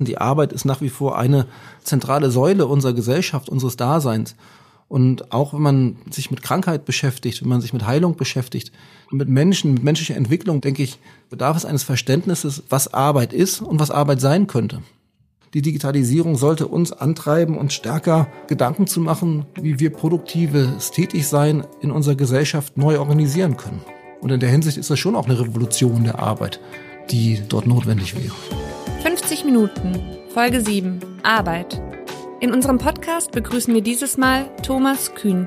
Die Arbeit ist nach wie vor eine zentrale Säule unserer Gesellschaft, unseres Daseins. Und auch wenn man sich mit Krankheit beschäftigt, wenn man sich mit Heilung beschäftigt, mit Menschen, mit menschlicher Entwicklung, denke ich, bedarf es eines Verständnisses, was Arbeit ist und was Arbeit sein könnte. Die Digitalisierung sollte uns antreiben, uns stärker Gedanken zu machen, wie wir produktives Tätigsein in unserer Gesellschaft neu organisieren können. Und in der Hinsicht ist das schon auch eine Revolution der Arbeit, die dort notwendig wäre. 50 Minuten, Folge 7, Arbeit. In unserem Podcast begrüßen wir dieses Mal Thomas Kühn.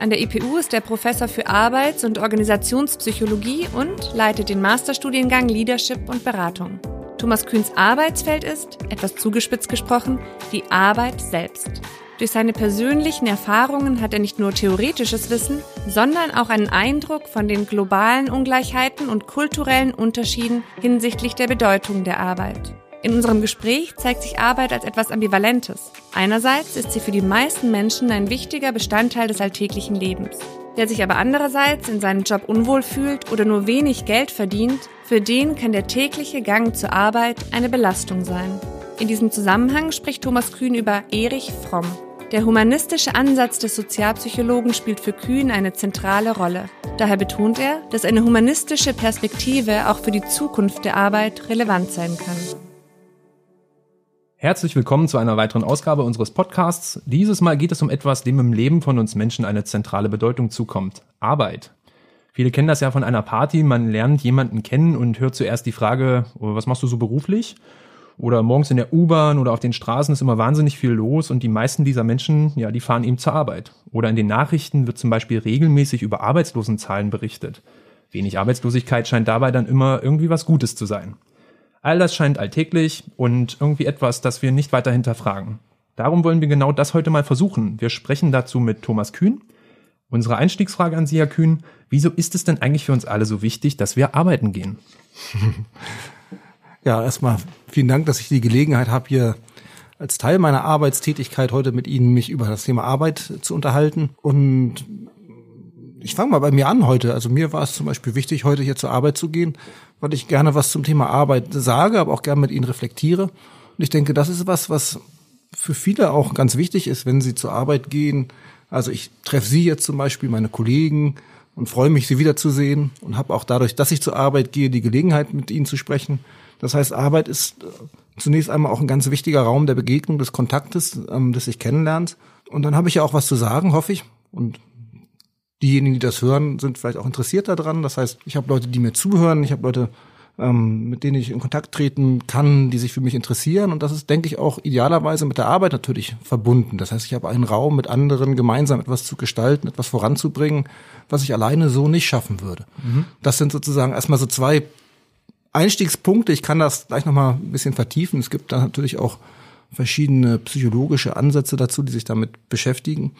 An der IPU ist er Professor für Arbeits- und Organisationspsychologie und leitet den Masterstudiengang Leadership und Beratung. Thomas Kühns Arbeitsfeld ist, etwas zugespitzt gesprochen, die Arbeit selbst. Durch seine persönlichen Erfahrungen hat er nicht nur theoretisches Wissen, sondern auch einen Eindruck von den globalen Ungleichheiten und kulturellen Unterschieden hinsichtlich der Bedeutung der Arbeit. In unserem Gespräch zeigt sich Arbeit als etwas Ambivalentes. Einerseits ist sie für die meisten Menschen ein wichtiger Bestandteil des alltäglichen Lebens. Wer sich aber andererseits in seinem Job unwohl fühlt oder nur wenig Geld verdient, für den kann der tägliche Gang zur Arbeit eine Belastung sein. In diesem Zusammenhang spricht Thomas Kühn über Erich Fromm. Der humanistische Ansatz des Sozialpsychologen spielt für Kühn eine zentrale Rolle. Daher betont er, dass eine humanistische Perspektive auch für die Zukunft der Arbeit relevant sein kann. Herzlich willkommen zu einer weiteren Ausgabe unseres Podcasts. Dieses Mal geht es um etwas, dem im Leben von uns Menschen eine zentrale Bedeutung zukommt. Arbeit. Viele kennen das ja von einer Party. Man lernt jemanden kennen und hört zuerst die Frage, oh, was machst du so beruflich? Oder morgens in der U-Bahn oder auf den Straßen ist immer wahnsinnig viel los und die meisten dieser Menschen, ja, die fahren eben zur Arbeit. Oder in den Nachrichten wird zum Beispiel regelmäßig über Arbeitslosenzahlen berichtet. Wenig Arbeitslosigkeit scheint dabei dann immer irgendwie was Gutes zu sein. All das scheint alltäglich und irgendwie etwas, das wir nicht weiter hinterfragen. Darum wollen wir genau das heute mal versuchen. Wir sprechen dazu mit Thomas Kühn. Unsere Einstiegsfrage an Sie, Herr Kühn, wieso ist es denn eigentlich für uns alle so wichtig, dass wir arbeiten gehen? Ja, erstmal vielen Dank, dass ich die Gelegenheit habe, hier als Teil meiner Arbeitstätigkeit heute mit Ihnen mich über das Thema Arbeit zu unterhalten. Und ich fange mal bei mir an heute. Also mir war es zum Beispiel wichtig, heute hier zur Arbeit zu gehen, weil ich gerne was zum Thema Arbeit sage, aber auch gerne mit Ihnen reflektiere. Und ich denke, das ist was, was für viele auch ganz wichtig ist, wenn sie zur Arbeit gehen. Also ich treffe Sie jetzt zum Beispiel, meine Kollegen, und freue mich, Sie wiederzusehen und habe auch dadurch, dass ich zur Arbeit gehe, die Gelegenheit, mit Ihnen zu sprechen. Das heißt, Arbeit ist äh, zunächst einmal auch ein ganz wichtiger Raum der Begegnung, des Kontaktes, ähm, des sich kennenlernt. Und dann habe ich ja auch was zu sagen, hoffe ich. Und diejenigen, die das hören, sind vielleicht auch interessiert daran. Das heißt, ich habe Leute, die mir zuhören, ich habe Leute, ähm, mit denen ich in Kontakt treten kann, die sich für mich interessieren. Und das ist, denke ich, auch idealerweise mit der Arbeit natürlich verbunden. Das heißt, ich habe einen Raum mit anderen gemeinsam etwas zu gestalten, etwas voranzubringen, was ich alleine so nicht schaffen würde. Mhm. Das sind sozusagen erstmal so zwei Einstiegspunkte. Ich kann das gleich nochmal ein bisschen vertiefen. Es gibt da natürlich auch verschiedene psychologische Ansätze dazu, die sich damit beschäftigen.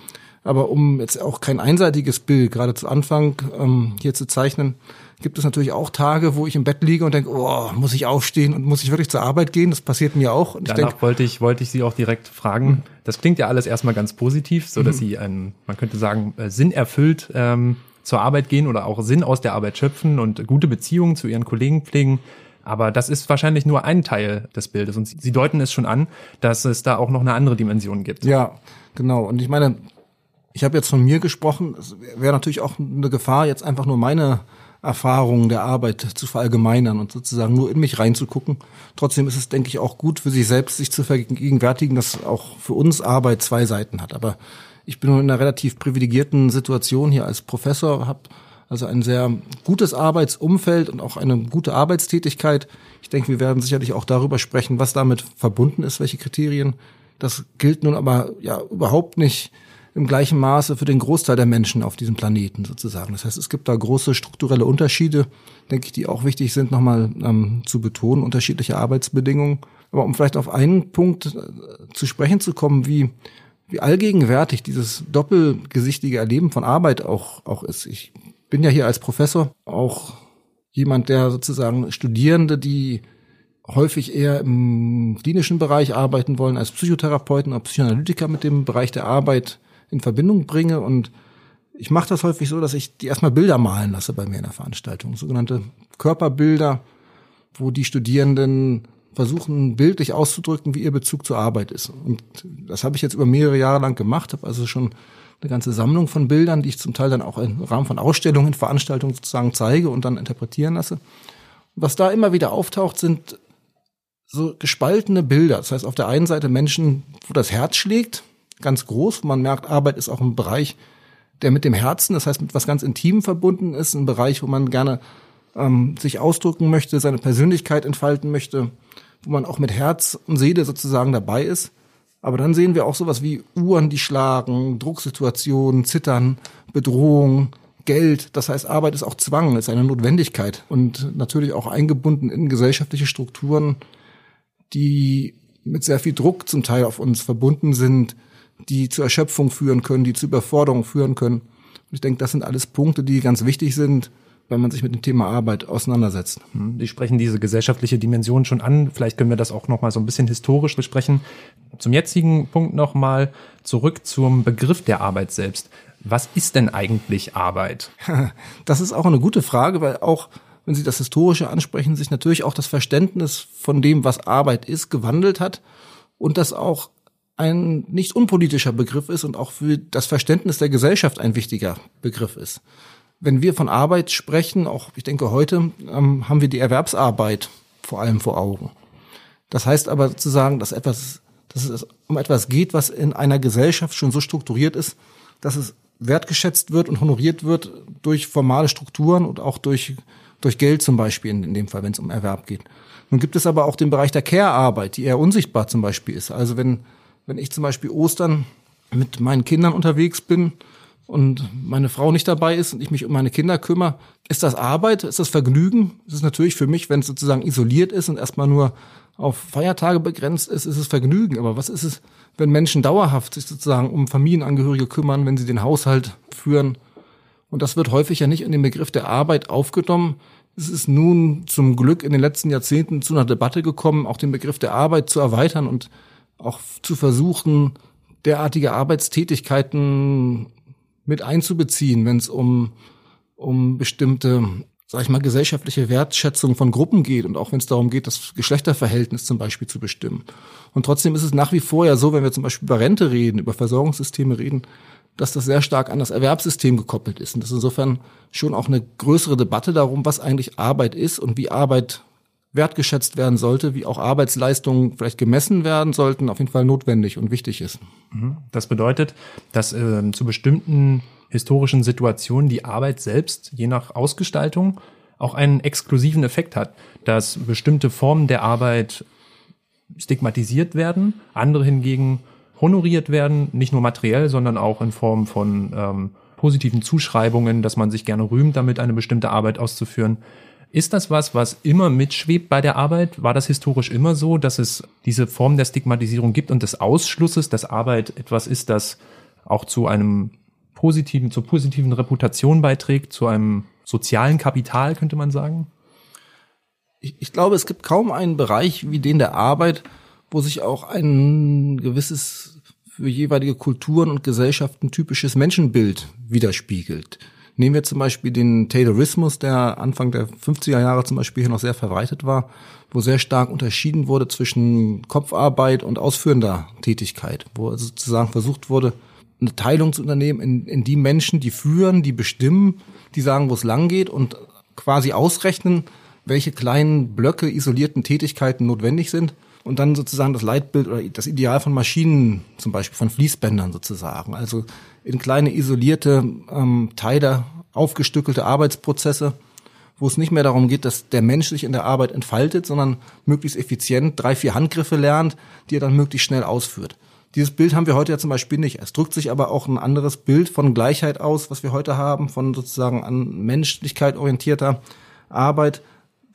Aber um jetzt auch kein einseitiges Bild gerade zu Anfang ähm, hier zu zeichnen, gibt es natürlich auch Tage, wo ich im Bett liege und denke, oh, muss ich aufstehen und muss ich wirklich zur Arbeit gehen? Das passiert mir auch. Und Danach ich denk, wollte ich wollte ich Sie auch direkt fragen. Mhm. Das klingt ja alles erstmal ganz positiv, so dass mhm. Sie ein, man könnte sagen, äh, Sinn erfüllt ähm, zur Arbeit gehen oder auch Sinn aus der Arbeit schöpfen und gute Beziehungen zu Ihren Kollegen pflegen. Aber das ist wahrscheinlich nur ein Teil des Bildes. Und Sie deuten es schon an, dass es da auch noch eine andere Dimension gibt. Ja, genau. Und ich meine, ich habe jetzt von mir gesprochen. Es wäre natürlich auch eine Gefahr, jetzt einfach nur meine Erfahrungen der Arbeit zu verallgemeinern und sozusagen nur in mich reinzugucken. Trotzdem ist es, denke ich, auch gut für sich selbst, sich zu vergegenwärtigen, dass auch für uns Arbeit zwei Seiten hat. Aber ich bin in einer relativ privilegierten Situation hier als Professor, habe also ein sehr gutes Arbeitsumfeld und auch eine gute Arbeitstätigkeit. Ich denke, wir werden sicherlich auch darüber sprechen, was damit verbunden ist, welche Kriterien. Das gilt nun aber ja überhaupt nicht im gleichen Maße für den Großteil der Menschen auf diesem Planeten sozusagen. Das heißt, es gibt da große strukturelle Unterschiede, denke ich, die auch wichtig sind, nochmal ähm, zu betonen, unterschiedliche Arbeitsbedingungen. Aber um vielleicht auf einen Punkt äh, zu sprechen zu kommen, wie, wie allgegenwärtig dieses doppelgesichtige Erleben von Arbeit auch, auch ist. Ich bin ja hier als Professor auch jemand, der sozusagen Studierende, die häufig eher im klinischen Bereich arbeiten wollen, als Psychotherapeuten oder Psychoanalytiker mit dem Bereich der Arbeit in Verbindung bringe. Und ich mache das häufig so, dass ich die erstmal Bilder malen lasse bei mir in der Veranstaltung. Sogenannte Körperbilder, wo die Studierenden versuchen bildlich auszudrücken, wie ihr Bezug zur Arbeit ist. Und das habe ich jetzt über mehrere Jahre lang gemacht, habe also schon eine ganze Sammlung von Bildern, die ich zum Teil dann auch im Rahmen von Ausstellungen, Veranstaltungen sozusagen zeige und dann interpretieren lasse. Was da immer wieder auftaucht, sind so gespaltene Bilder. Das heißt, auf der einen Seite Menschen, wo das Herz schlägt, ganz groß. Man merkt, Arbeit ist auch ein Bereich, der mit dem Herzen, das heißt mit was ganz Intimem verbunden ist, ein Bereich, wo man gerne ähm, sich ausdrücken möchte, seine Persönlichkeit entfalten möchte, wo man auch mit Herz und Seele sozusagen dabei ist. Aber dann sehen wir auch sowas wie Uhren, die schlagen, Drucksituationen, Zittern, Bedrohung, Geld. Das heißt, Arbeit ist auch Zwang, ist eine Notwendigkeit und natürlich auch eingebunden in gesellschaftliche Strukturen, die mit sehr viel Druck zum Teil auf uns verbunden sind, die zur Erschöpfung führen können, die zu Überforderung führen können. Und ich denke, das sind alles Punkte, die ganz wichtig sind, wenn man sich mit dem Thema Arbeit auseinandersetzt. Hm, Sie sprechen diese gesellschaftliche Dimension schon an. Vielleicht können wir das auch noch mal so ein bisschen historisch besprechen. Zum jetzigen Punkt noch mal zurück zum Begriff der Arbeit selbst. Was ist denn eigentlich Arbeit? Das ist auch eine gute Frage, weil auch wenn Sie das Historische ansprechen, sich natürlich auch das Verständnis von dem, was Arbeit ist, gewandelt hat und das auch ein nicht unpolitischer Begriff ist und auch für das Verständnis der Gesellschaft ein wichtiger Begriff ist wenn wir von Arbeit sprechen, auch ich denke heute, ähm, haben wir die Erwerbsarbeit vor allem vor Augen. Das heißt aber zu sagen, dass etwas, dass es um etwas geht, was in einer Gesellschaft schon so strukturiert ist, dass es wertgeschätzt wird und honoriert wird durch formale Strukturen und auch durch, durch Geld zum Beispiel in, dem Fall, wenn es um Erwerb geht. Nun gibt es aber auch den Bereich der Care-Arbeit, die eher unsichtbar zum Beispiel ist. Also wenn, wenn ich zum Beispiel Ostern mit meinen Kindern unterwegs bin und meine Frau nicht dabei ist und ich mich um meine Kinder kümmere, ist das Arbeit, ist das Vergnügen? Das ist natürlich für mich, wenn es sozusagen isoliert ist und erstmal nur auf Feiertage begrenzt ist, ist es Vergnügen. Aber was ist es, wenn Menschen dauerhaft sich sozusagen um Familienangehörige kümmern, wenn sie den Haushalt führen? Und das wird häufig ja nicht in den Begriff der Arbeit aufgenommen. Es ist nun zum Glück in den letzten Jahrzehnten zu einer Debatte gekommen, auch den Begriff der Arbeit zu erweitern und auch zu versuchen, derartige Arbeitstätigkeiten mit einzubeziehen, wenn es um, um bestimmte, sag ich mal, gesellschaftliche Wertschätzung von Gruppen geht und auch wenn es darum geht, das Geschlechterverhältnis zum Beispiel zu bestimmen. Und trotzdem ist es nach wie vor ja so, wenn wir zum Beispiel über Rente reden, über Versorgungssysteme reden, dass das sehr stark an das Erwerbssystem gekoppelt ist. Und das ist insofern schon auch eine größere Debatte darum, was eigentlich Arbeit ist und wie Arbeit wertgeschätzt werden sollte, wie auch Arbeitsleistungen vielleicht gemessen werden sollten, auf jeden Fall notwendig und wichtig ist. Mhm. Das bedeutet, dass äh, zu bestimmten historischen Situationen die Arbeit selbst, je nach Ausgestaltung, auch einen exklusiven Effekt hat, dass bestimmte Formen der Arbeit stigmatisiert werden, andere hingegen honoriert werden, nicht nur materiell, sondern auch in Form von ähm, positiven Zuschreibungen, dass man sich gerne rühmt, damit eine bestimmte Arbeit auszuführen. Ist das was, was immer mitschwebt bei der Arbeit? War das historisch immer so, dass es diese Form der Stigmatisierung gibt und des Ausschlusses, dass Arbeit etwas ist, das auch zu einem positiven, zur positiven Reputation beiträgt, zu einem sozialen Kapital, könnte man sagen? Ich, ich glaube, es gibt kaum einen Bereich wie den der Arbeit, wo sich auch ein gewisses für jeweilige Kulturen und Gesellschaften typisches Menschenbild widerspiegelt. Nehmen wir zum Beispiel den Taylorismus, der Anfang der 50er Jahre zum Beispiel hier noch sehr verbreitet war, wo sehr stark unterschieden wurde zwischen Kopfarbeit und ausführender Tätigkeit, wo sozusagen versucht wurde, eine Teilung zu unternehmen in, in die Menschen, die führen, die bestimmen, die sagen, wo es lang geht und quasi ausrechnen, welche kleinen Blöcke isolierten Tätigkeiten notwendig sind und dann sozusagen das Leitbild oder das Ideal von Maschinen, zum Beispiel von Fließbändern sozusagen. Also in kleine isolierte ähm, Teile aufgestückelte Arbeitsprozesse, wo es nicht mehr darum geht, dass der Mensch sich in der Arbeit entfaltet, sondern möglichst effizient drei, vier Handgriffe lernt, die er dann möglichst schnell ausführt. Dieses Bild haben wir heute ja zum Beispiel nicht. Es drückt sich aber auch ein anderes Bild von Gleichheit aus, was wir heute haben, von sozusagen an Menschlichkeit orientierter Arbeit.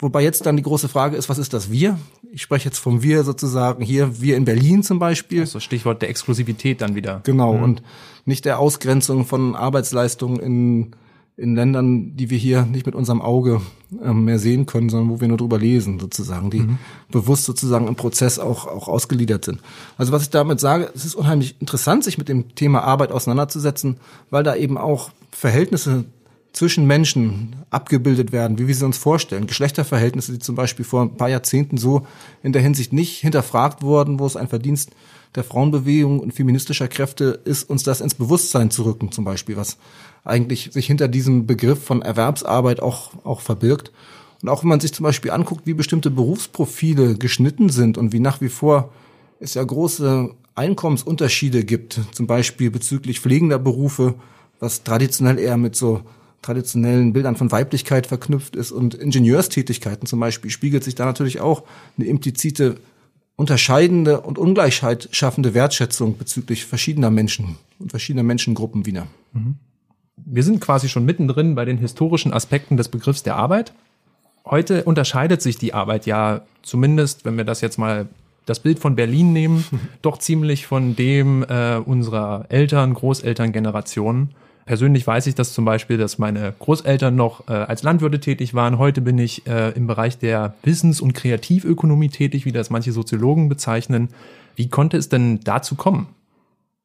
Wobei jetzt dann die große Frage ist, was ist das Wir? Ich spreche jetzt vom Wir sozusagen hier, wir in Berlin zum Beispiel. Also Stichwort der Exklusivität dann wieder. Genau, mhm. und nicht der Ausgrenzung von Arbeitsleistungen in, in Ländern, die wir hier nicht mit unserem Auge äh, mehr sehen können, sondern wo wir nur drüber lesen, sozusagen, die mhm. bewusst sozusagen im Prozess auch, auch ausgeliefert sind. Also was ich damit sage, es ist unheimlich interessant, sich mit dem Thema Arbeit auseinanderzusetzen, weil da eben auch Verhältnisse zwischen Menschen abgebildet werden, wie wir sie uns vorstellen. Geschlechterverhältnisse, die zum Beispiel vor ein paar Jahrzehnten so in der Hinsicht nicht hinterfragt wurden, wo es ein Verdienst der Frauenbewegung und feministischer Kräfte ist, uns das ins Bewusstsein zu rücken, zum Beispiel, was eigentlich sich hinter diesem Begriff von Erwerbsarbeit auch, auch verbirgt. Und auch wenn man sich zum Beispiel anguckt, wie bestimmte Berufsprofile geschnitten sind und wie nach wie vor es ja große Einkommensunterschiede gibt, zum Beispiel bezüglich pflegender Berufe, was traditionell eher mit so traditionellen Bildern von Weiblichkeit verknüpft ist und Ingenieurstätigkeiten zum Beispiel, spiegelt sich da natürlich auch eine implizite unterscheidende und Ungleichheit schaffende Wertschätzung bezüglich verschiedener Menschen und verschiedener Menschengruppen wieder. Mhm. Wir sind quasi schon mittendrin bei den historischen Aspekten des Begriffs der Arbeit. Heute unterscheidet sich die Arbeit ja zumindest, wenn wir das jetzt mal das Bild von Berlin nehmen, doch ziemlich von dem äh, unserer Eltern, Großelterngenerationen. Persönlich weiß ich das zum Beispiel, dass meine Großeltern noch äh, als Landwirte tätig waren. Heute bin ich äh, im Bereich der Wissens- und Kreativökonomie tätig, wie das manche Soziologen bezeichnen. Wie konnte es denn dazu kommen?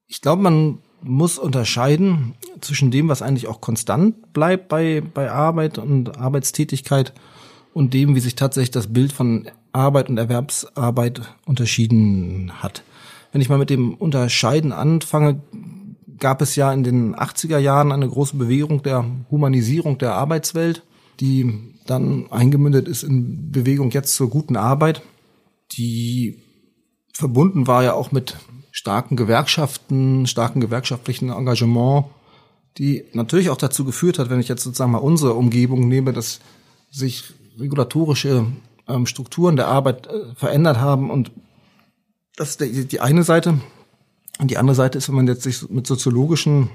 Ich glaube, man muss unterscheiden zwischen dem, was eigentlich auch konstant bleibt bei, bei Arbeit und Arbeitstätigkeit und dem, wie sich tatsächlich das Bild von Arbeit und Erwerbsarbeit unterschieden hat. Wenn ich mal mit dem Unterscheiden anfange, gab es ja in den 80er Jahren eine große Bewegung der Humanisierung der Arbeitswelt, die dann eingemündet ist in Bewegung jetzt zur guten Arbeit, die verbunden war ja auch mit starken Gewerkschaften, starken gewerkschaftlichen Engagement, die natürlich auch dazu geführt hat, wenn ich jetzt sozusagen mal unsere Umgebung nehme, dass sich regulatorische ähm, Strukturen der Arbeit äh, verändert haben und das ist die, die eine Seite. Und die andere Seite ist, wenn man jetzt sich mit soziologischen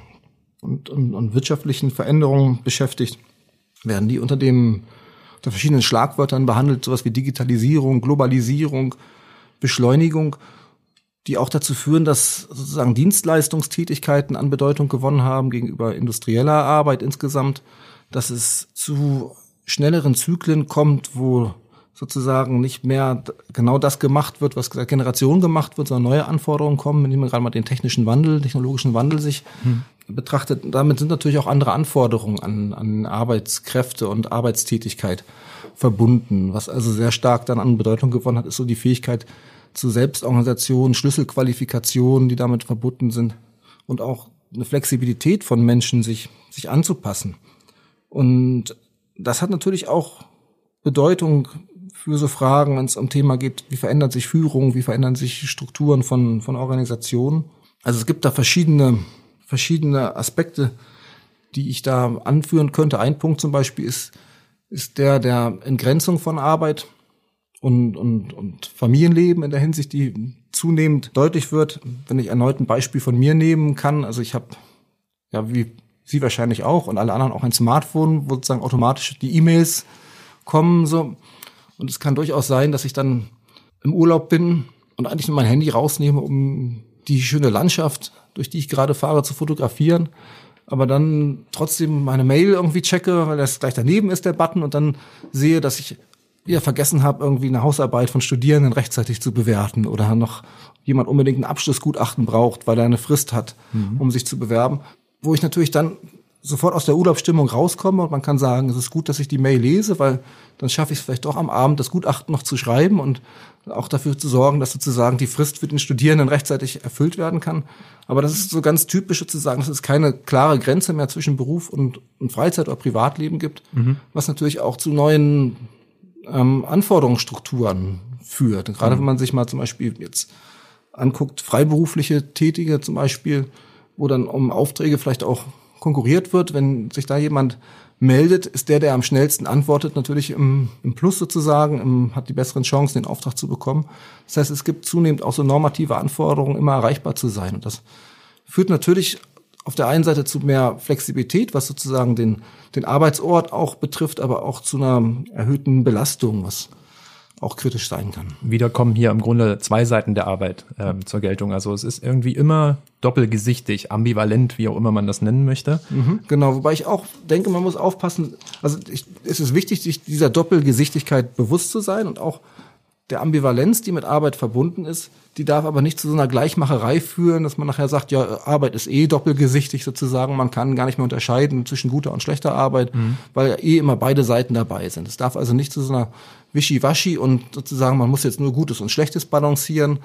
und, und, und wirtschaftlichen Veränderungen beschäftigt, werden die unter dem unter verschiedenen Schlagwörtern behandelt, sowas wie Digitalisierung, Globalisierung, Beschleunigung, die auch dazu führen, dass sozusagen Dienstleistungstätigkeiten an Bedeutung gewonnen haben gegenüber industrieller Arbeit insgesamt, dass es zu schnelleren Zyklen kommt, wo sozusagen nicht mehr genau das gemacht wird, was Generation gemacht wird, sondern neue Anforderungen kommen, wenn man gerade mal den technischen Wandel, technologischen Wandel sich hm. betrachtet. Damit sind natürlich auch andere Anforderungen an, an Arbeitskräfte und Arbeitstätigkeit verbunden. Was also sehr stark dann an Bedeutung gewonnen hat, ist so die Fähigkeit zu Selbstorganisation, Schlüsselqualifikationen, die damit verbunden sind und auch eine Flexibilität von Menschen, sich, sich anzupassen. Und das hat natürlich auch Bedeutung für so Fragen, wenn es um Thema geht, wie verändert sich Führung, wie verändern sich Strukturen von, von Organisationen. Also es gibt da verschiedene, verschiedene Aspekte, die ich da anführen könnte. Ein Punkt zum Beispiel ist, ist der der Entgrenzung von Arbeit und, und, und Familienleben in der Hinsicht, die zunehmend deutlich wird. Wenn ich erneut ein Beispiel von mir nehmen kann, also ich habe, ja, wie Sie wahrscheinlich auch und alle anderen auch ein Smartphone, wo sozusagen automatisch die E-Mails kommen, so. Und es kann durchaus sein, dass ich dann im Urlaub bin und eigentlich nur mein Handy rausnehme, um die schöne Landschaft, durch die ich gerade fahre, zu fotografieren. Aber dann trotzdem meine Mail irgendwie checke, weil das gleich daneben ist, der Button, und dann sehe, dass ich wieder vergessen habe, irgendwie eine Hausarbeit von Studierenden rechtzeitig zu bewerten oder noch jemand unbedingt ein Abschlussgutachten braucht, weil er eine Frist hat, mhm. um sich zu bewerben. Wo ich natürlich dann sofort aus der Urlaubsstimmung rauskomme und man kann sagen, es ist gut, dass ich die Mail lese, weil dann schaffe ich es vielleicht doch am Abend, das Gutachten noch zu schreiben und auch dafür zu sorgen, dass sozusagen die Frist für den Studierenden rechtzeitig erfüllt werden kann. Aber das ist so ganz typisch sozusagen, dass es keine klare Grenze mehr zwischen Beruf und, und Freizeit oder Privatleben gibt, mhm. was natürlich auch zu neuen ähm, Anforderungsstrukturen führt. Gerade mhm. wenn man sich mal zum Beispiel jetzt anguckt, freiberufliche Tätige zum Beispiel, wo dann um Aufträge vielleicht auch konkurriert wird, wenn sich da jemand meldet, ist der, der am schnellsten antwortet, natürlich im, im Plus sozusagen, im, hat die besseren Chancen, den Auftrag zu bekommen. Das heißt, es gibt zunehmend auch so normative Anforderungen, immer erreichbar zu sein. Und das führt natürlich auf der einen Seite zu mehr Flexibilität, was sozusagen den, den Arbeitsort auch betrifft, aber auch zu einer erhöhten Belastung, was auch kritisch sein kann. Wieder kommen hier im Grunde zwei Seiten der Arbeit ähm, zur Geltung. Also es ist irgendwie immer doppelgesichtig, ambivalent, wie auch immer man das nennen möchte. Mhm, genau, wobei ich auch denke, man muss aufpassen. Also ich, es ist wichtig, sich dieser Doppelgesichtigkeit bewusst zu sein und auch der Ambivalenz, die mit Arbeit verbunden ist, die darf aber nicht zu so einer Gleichmacherei führen, dass man nachher sagt, ja, Arbeit ist eh doppelgesichtig sozusagen, man kann gar nicht mehr unterscheiden zwischen guter und schlechter Arbeit, mhm. weil eh immer beide Seiten dabei sind. Es darf also nicht zu so einer Wischiwaschi und sozusagen, man muss jetzt nur Gutes und Schlechtes balancieren,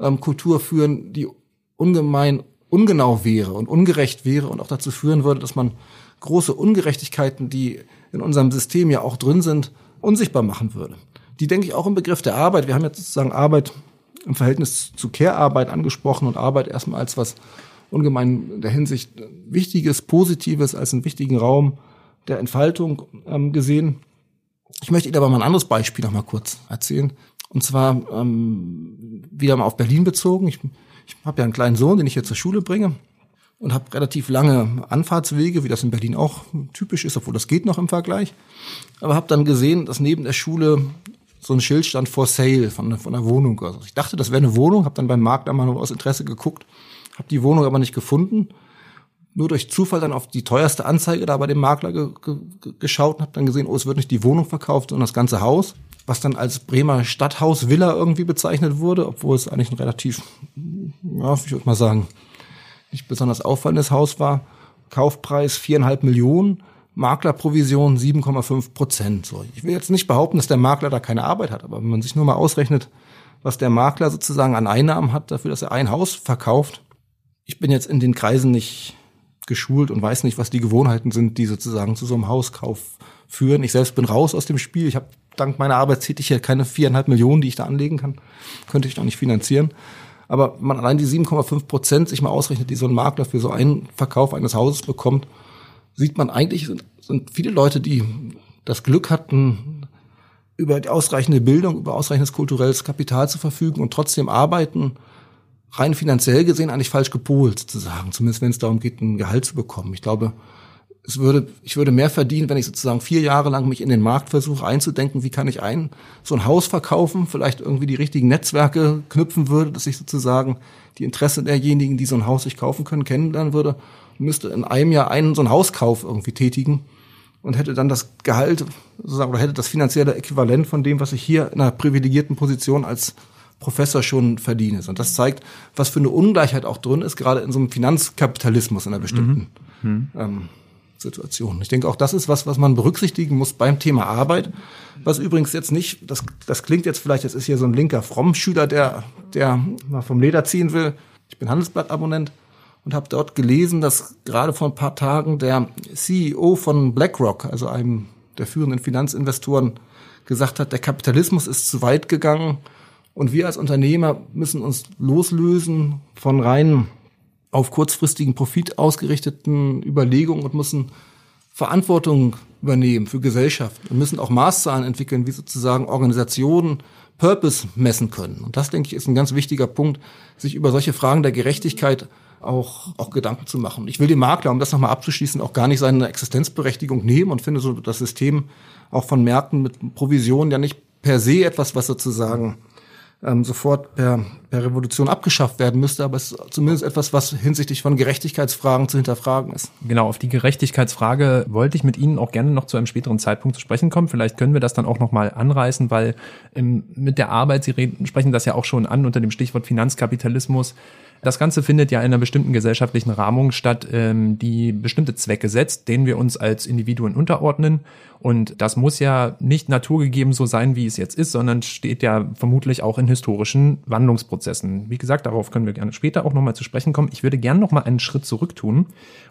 ähm, Kultur führen, die ungemein ungenau wäre und ungerecht wäre und auch dazu führen würde, dass man große Ungerechtigkeiten, die in unserem System ja auch drin sind, unsichtbar machen würde. Die denke ich auch im Begriff der Arbeit. Wir haben jetzt sozusagen Arbeit im Verhältnis zu Care-Arbeit angesprochen und Arbeit erstmal als was ungemein in der Hinsicht Wichtiges, Positives, als einen wichtigen Raum der Entfaltung ähm, gesehen. Ich möchte Ihnen aber mal ein anderes Beispiel noch mal kurz erzählen. Und zwar ähm, wieder mal auf Berlin bezogen. Ich, ich habe ja einen kleinen Sohn, den ich hier zur Schule bringe und habe relativ lange Anfahrtswege, wie das in Berlin auch typisch ist, obwohl das geht noch im Vergleich. Aber habe dann gesehen, dass neben der Schule so ein Schild stand for sale von, von einer Wohnung. Also ich dachte, das wäre eine Wohnung, habe dann beim Makler mal nur aus Interesse geguckt, habe die Wohnung aber nicht gefunden. Nur durch Zufall dann auf die teuerste Anzeige da bei dem Makler ge ge geschaut und habe dann gesehen, oh, es wird nicht die Wohnung verkauft, sondern das ganze Haus, was dann als Bremer Stadthaus Villa irgendwie bezeichnet wurde, obwohl es eigentlich ein relativ, ja, ich würde mal sagen, nicht besonders auffallendes Haus war. Kaufpreis viereinhalb Millionen Maklerprovision 7,5 Prozent. So, ich will jetzt nicht behaupten, dass der Makler da keine Arbeit hat, aber wenn man sich nur mal ausrechnet, was der Makler sozusagen an Einnahmen hat dafür, dass er ein Haus verkauft. Ich bin jetzt in den Kreisen nicht geschult und weiß nicht, was die Gewohnheiten sind, die sozusagen zu so einem Hauskauf führen. Ich selbst bin raus aus dem Spiel. Ich habe dank meiner Arbeitstätigkeit keine viereinhalb Millionen, die ich da anlegen kann. Könnte ich noch nicht finanzieren. Aber man allein die 7,5 Prozent sich mal ausrechnet, die so ein Makler für so einen Verkauf eines Hauses bekommt, sieht man eigentlich, sind, sind viele Leute, die das Glück hatten, über die ausreichende Bildung, über ausreichendes kulturelles Kapital zu verfügen und trotzdem arbeiten, rein finanziell gesehen eigentlich falsch gepolt zu sagen, zumindest wenn es darum geht, ein Gehalt zu bekommen. Ich glaube, es würde, ich würde mehr verdienen, wenn ich sozusagen vier Jahre lang mich in den Markt versuche einzudenken, wie kann ich ein, so ein Haus verkaufen, vielleicht irgendwie die richtigen Netzwerke knüpfen würde, dass ich sozusagen die Interesse derjenigen, die so ein Haus sich kaufen können, kennenlernen würde müsste in einem Jahr einen so einen Hauskauf irgendwie tätigen und hätte dann das Gehalt sozusagen oder hätte das finanzielle Äquivalent von dem, was ich hier in einer privilegierten Position als Professor schon verdiene. Und das zeigt, was für eine Ungleichheit auch drin ist, gerade in so einem Finanzkapitalismus in einer bestimmten mhm. mhm. ähm, Situation. Ich denke, auch das ist was, was man berücksichtigen muss beim Thema Arbeit. Was übrigens jetzt nicht, das, das klingt jetzt vielleicht, das ist hier so ein linker Fromm-Schüler, der, der mal vom Leder ziehen will. Ich bin Handelsblatt-Abonnent und habe dort gelesen, dass gerade vor ein paar Tagen der CEO von BlackRock, also einem der führenden Finanzinvestoren, gesagt hat, der Kapitalismus ist zu weit gegangen und wir als Unternehmer müssen uns loslösen von rein auf kurzfristigen Profit ausgerichteten Überlegungen und müssen Verantwortung übernehmen für Gesellschaft und müssen auch Maßzahlen entwickeln, wie sozusagen Organisationen Purpose messen können. Und das, denke ich, ist ein ganz wichtiger Punkt, sich über solche Fragen der Gerechtigkeit auch, auch Gedanken zu machen. Ich will dem Makler, um das nochmal abzuschließen, auch gar nicht seine Existenzberechtigung nehmen und finde so das System auch von Märkten mit Provision ja nicht per se etwas, was sozusagen ähm, sofort per, per Revolution abgeschafft werden müsste, aber es ist zumindest etwas, was hinsichtlich von Gerechtigkeitsfragen zu hinterfragen ist. Genau, auf die Gerechtigkeitsfrage wollte ich mit Ihnen auch gerne noch zu einem späteren Zeitpunkt zu sprechen kommen. Vielleicht können wir das dann auch nochmal anreißen, weil ähm, mit der Arbeit, Sie reden, sprechen das ja auch schon an unter dem Stichwort Finanzkapitalismus, das Ganze findet ja in einer bestimmten gesellschaftlichen Rahmung statt, ähm, die bestimmte Zwecke setzt, denen wir uns als Individuen unterordnen. Und das muss ja nicht naturgegeben so sein, wie es jetzt ist, sondern steht ja vermutlich auch in historischen Wandlungsprozessen. Wie gesagt, darauf können wir gerne später auch nochmal zu sprechen kommen. Ich würde gerne nochmal einen Schritt zurück tun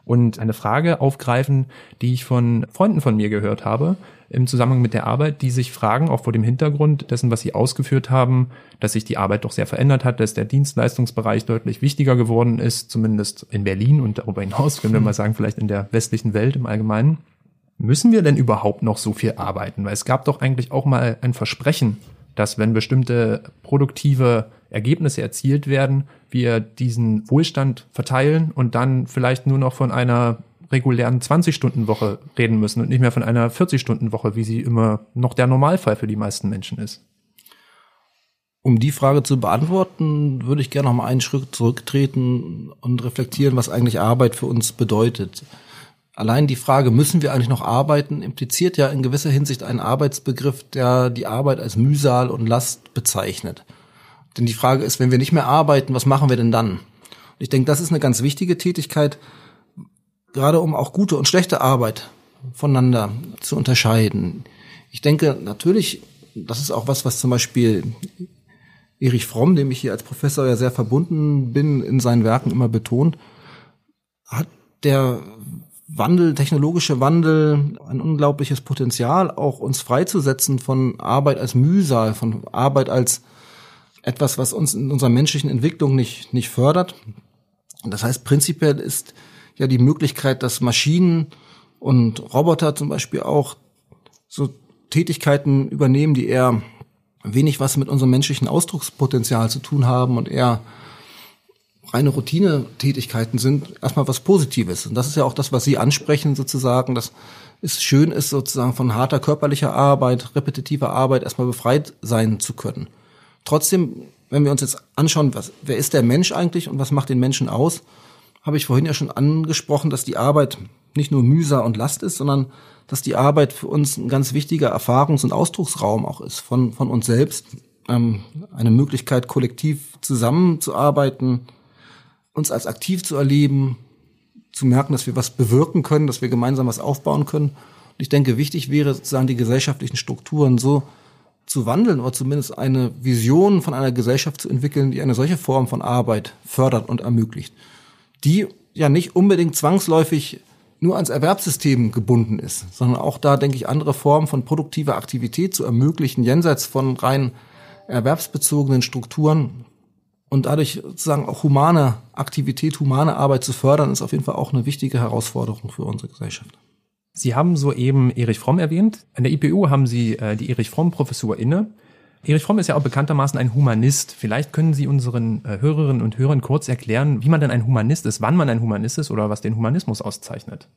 und eine Frage aufgreifen, die ich von Freunden von mir gehört habe, im Zusammenhang mit der Arbeit, die sich fragen, auch vor dem Hintergrund dessen, was sie ausgeführt haben, dass sich die Arbeit doch sehr verändert hat, dass der Dienstleistungsbereich deutlich wichtiger geworden ist, zumindest in Berlin und darüber hinaus, können wir mal sagen, vielleicht in der westlichen Welt im Allgemeinen. Müssen wir denn überhaupt noch so viel arbeiten? Weil es gab doch eigentlich auch mal ein Versprechen, dass wenn bestimmte produktive Ergebnisse erzielt werden, wir diesen Wohlstand verteilen und dann vielleicht nur noch von einer regulären 20-Stunden-Woche reden müssen und nicht mehr von einer 40-Stunden-Woche, wie sie immer noch der Normalfall für die meisten Menschen ist. Um die Frage zu beantworten, würde ich gerne noch mal einen Schritt zurücktreten und reflektieren, was eigentlich Arbeit für uns bedeutet. Allein die Frage, müssen wir eigentlich noch arbeiten, impliziert ja in gewisser Hinsicht einen Arbeitsbegriff, der die Arbeit als Mühsal und Last bezeichnet. Denn die Frage ist, wenn wir nicht mehr arbeiten, was machen wir denn dann? Und ich denke, das ist eine ganz wichtige Tätigkeit, gerade um auch gute und schlechte Arbeit voneinander zu unterscheiden. Ich denke natürlich, das ist auch was, was zum Beispiel Erich Fromm, dem ich hier als Professor ja sehr verbunden bin, in seinen Werken immer betont, hat der Wandel, technologische Wandel, ein unglaubliches Potenzial, auch uns freizusetzen von Arbeit als Mühsal, von Arbeit als etwas, was uns in unserer menschlichen Entwicklung nicht, nicht fördert. Das heißt, prinzipiell ist ja die Möglichkeit, dass Maschinen und Roboter zum Beispiel auch so Tätigkeiten übernehmen, die eher wenig was mit unserem menschlichen Ausdruckspotenzial zu tun haben und eher reine Routine-Tätigkeiten sind, erstmal was Positives. Und das ist ja auch das, was Sie ansprechen, sozusagen, dass es schön ist, sozusagen von harter körperlicher Arbeit, repetitiver Arbeit erstmal befreit sein zu können. Trotzdem, wenn wir uns jetzt anschauen, was, wer ist der Mensch eigentlich und was macht den Menschen aus, habe ich vorhin ja schon angesprochen, dass die Arbeit nicht nur Mühsal und Last ist, sondern dass die Arbeit für uns ein ganz wichtiger Erfahrungs- und Ausdrucksraum auch ist von, von uns selbst. Ähm, eine Möglichkeit, kollektiv zusammenzuarbeiten, uns als aktiv zu erleben, zu merken, dass wir was bewirken können, dass wir gemeinsam was aufbauen können. Und ich denke, wichtig wäre sozusagen die gesellschaftlichen Strukturen so zu wandeln oder zumindest eine Vision von einer Gesellschaft zu entwickeln, die eine solche Form von Arbeit fördert und ermöglicht, die ja nicht unbedingt zwangsläufig nur ans Erwerbssystem gebunden ist, sondern auch da, denke ich, andere Formen von produktiver Aktivität zu ermöglichen, jenseits von rein erwerbsbezogenen Strukturen und dadurch sozusagen auch humane Aktivität, humane Arbeit zu fördern, ist auf jeden Fall auch eine wichtige Herausforderung für unsere Gesellschaft. Sie haben soeben Erich Fromm erwähnt. An der IPU haben Sie äh, die Erich Fromm Professur inne. Erich Fromm ist ja auch bekanntermaßen ein Humanist. Vielleicht können Sie unseren äh, Hörerinnen und Hörern kurz erklären, wie man denn ein Humanist ist, wann man ein Humanist ist oder was den Humanismus auszeichnet.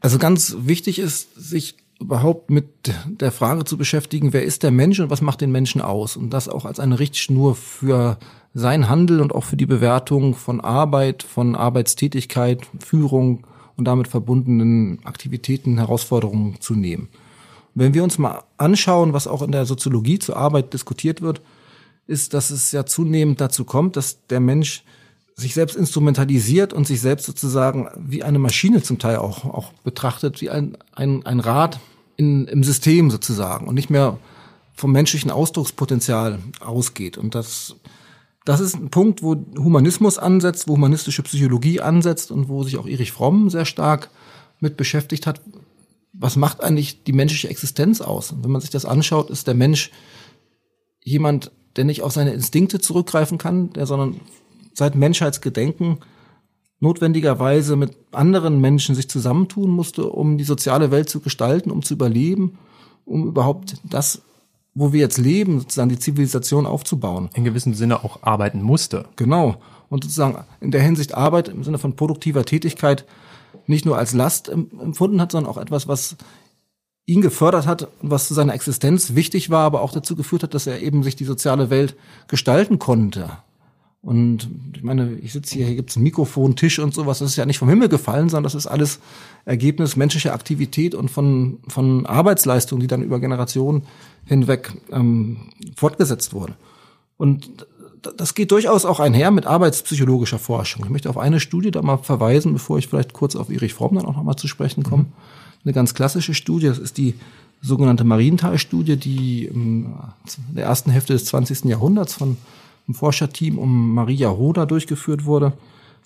Also ganz wichtig ist, sich überhaupt mit der Frage zu beschäftigen, wer ist der Mensch und was macht den Menschen aus? Und das auch als eine Richtschnur für sein Handel und auch für die Bewertung von Arbeit, von Arbeitstätigkeit, Führung und damit verbundenen Aktivitäten, Herausforderungen zu nehmen. Wenn wir uns mal anschauen, was auch in der Soziologie zur Arbeit diskutiert wird, ist, dass es ja zunehmend dazu kommt, dass der Mensch sich selbst instrumentalisiert und sich selbst sozusagen wie eine Maschine zum Teil auch, auch betrachtet, wie ein, ein, ein Rad in, im System sozusagen und nicht mehr vom menschlichen Ausdruckspotenzial ausgeht. Und das, das ist ein Punkt, wo Humanismus ansetzt, wo humanistische Psychologie ansetzt und wo sich auch Erich Fromm sehr stark mit beschäftigt hat, was macht eigentlich die menschliche Existenz aus? Und wenn man sich das anschaut, ist der Mensch jemand, der nicht auf seine Instinkte zurückgreifen kann, der sondern seit Menschheitsgedenken notwendigerweise mit anderen Menschen sich zusammentun musste, um die soziale Welt zu gestalten, um zu überleben, um überhaupt das, wo wir jetzt leben, sozusagen die Zivilisation aufzubauen. In gewissem Sinne auch arbeiten musste. Genau. Und sozusagen in der Hinsicht Arbeit im Sinne von produktiver Tätigkeit nicht nur als Last empfunden hat, sondern auch etwas, was ihn gefördert hat und was zu seiner Existenz wichtig war, aber auch dazu geführt hat, dass er eben sich die soziale Welt gestalten konnte. Und ich meine, ich sitze hier, hier gibt's ein Mikrofon, Tisch und sowas, das ist ja nicht vom Himmel gefallen, sondern das ist alles Ergebnis menschlicher Aktivität und von, von Arbeitsleistung, die dann über Generationen hinweg ähm, fortgesetzt wurde. Und das geht durchaus auch einher mit arbeitspsychologischer Forschung. Ich möchte auf eine Studie da mal verweisen, bevor ich vielleicht kurz auf Erich Fromm dann auch nochmal zu sprechen komme. Mhm. Eine ganz klassische Studie, das ist die sogenannte Marienthal-Studie, die in der ersten Hälfte des 20. Jahrhunderts von einem Forscherteam um Maria Roda durchgeführt wurde.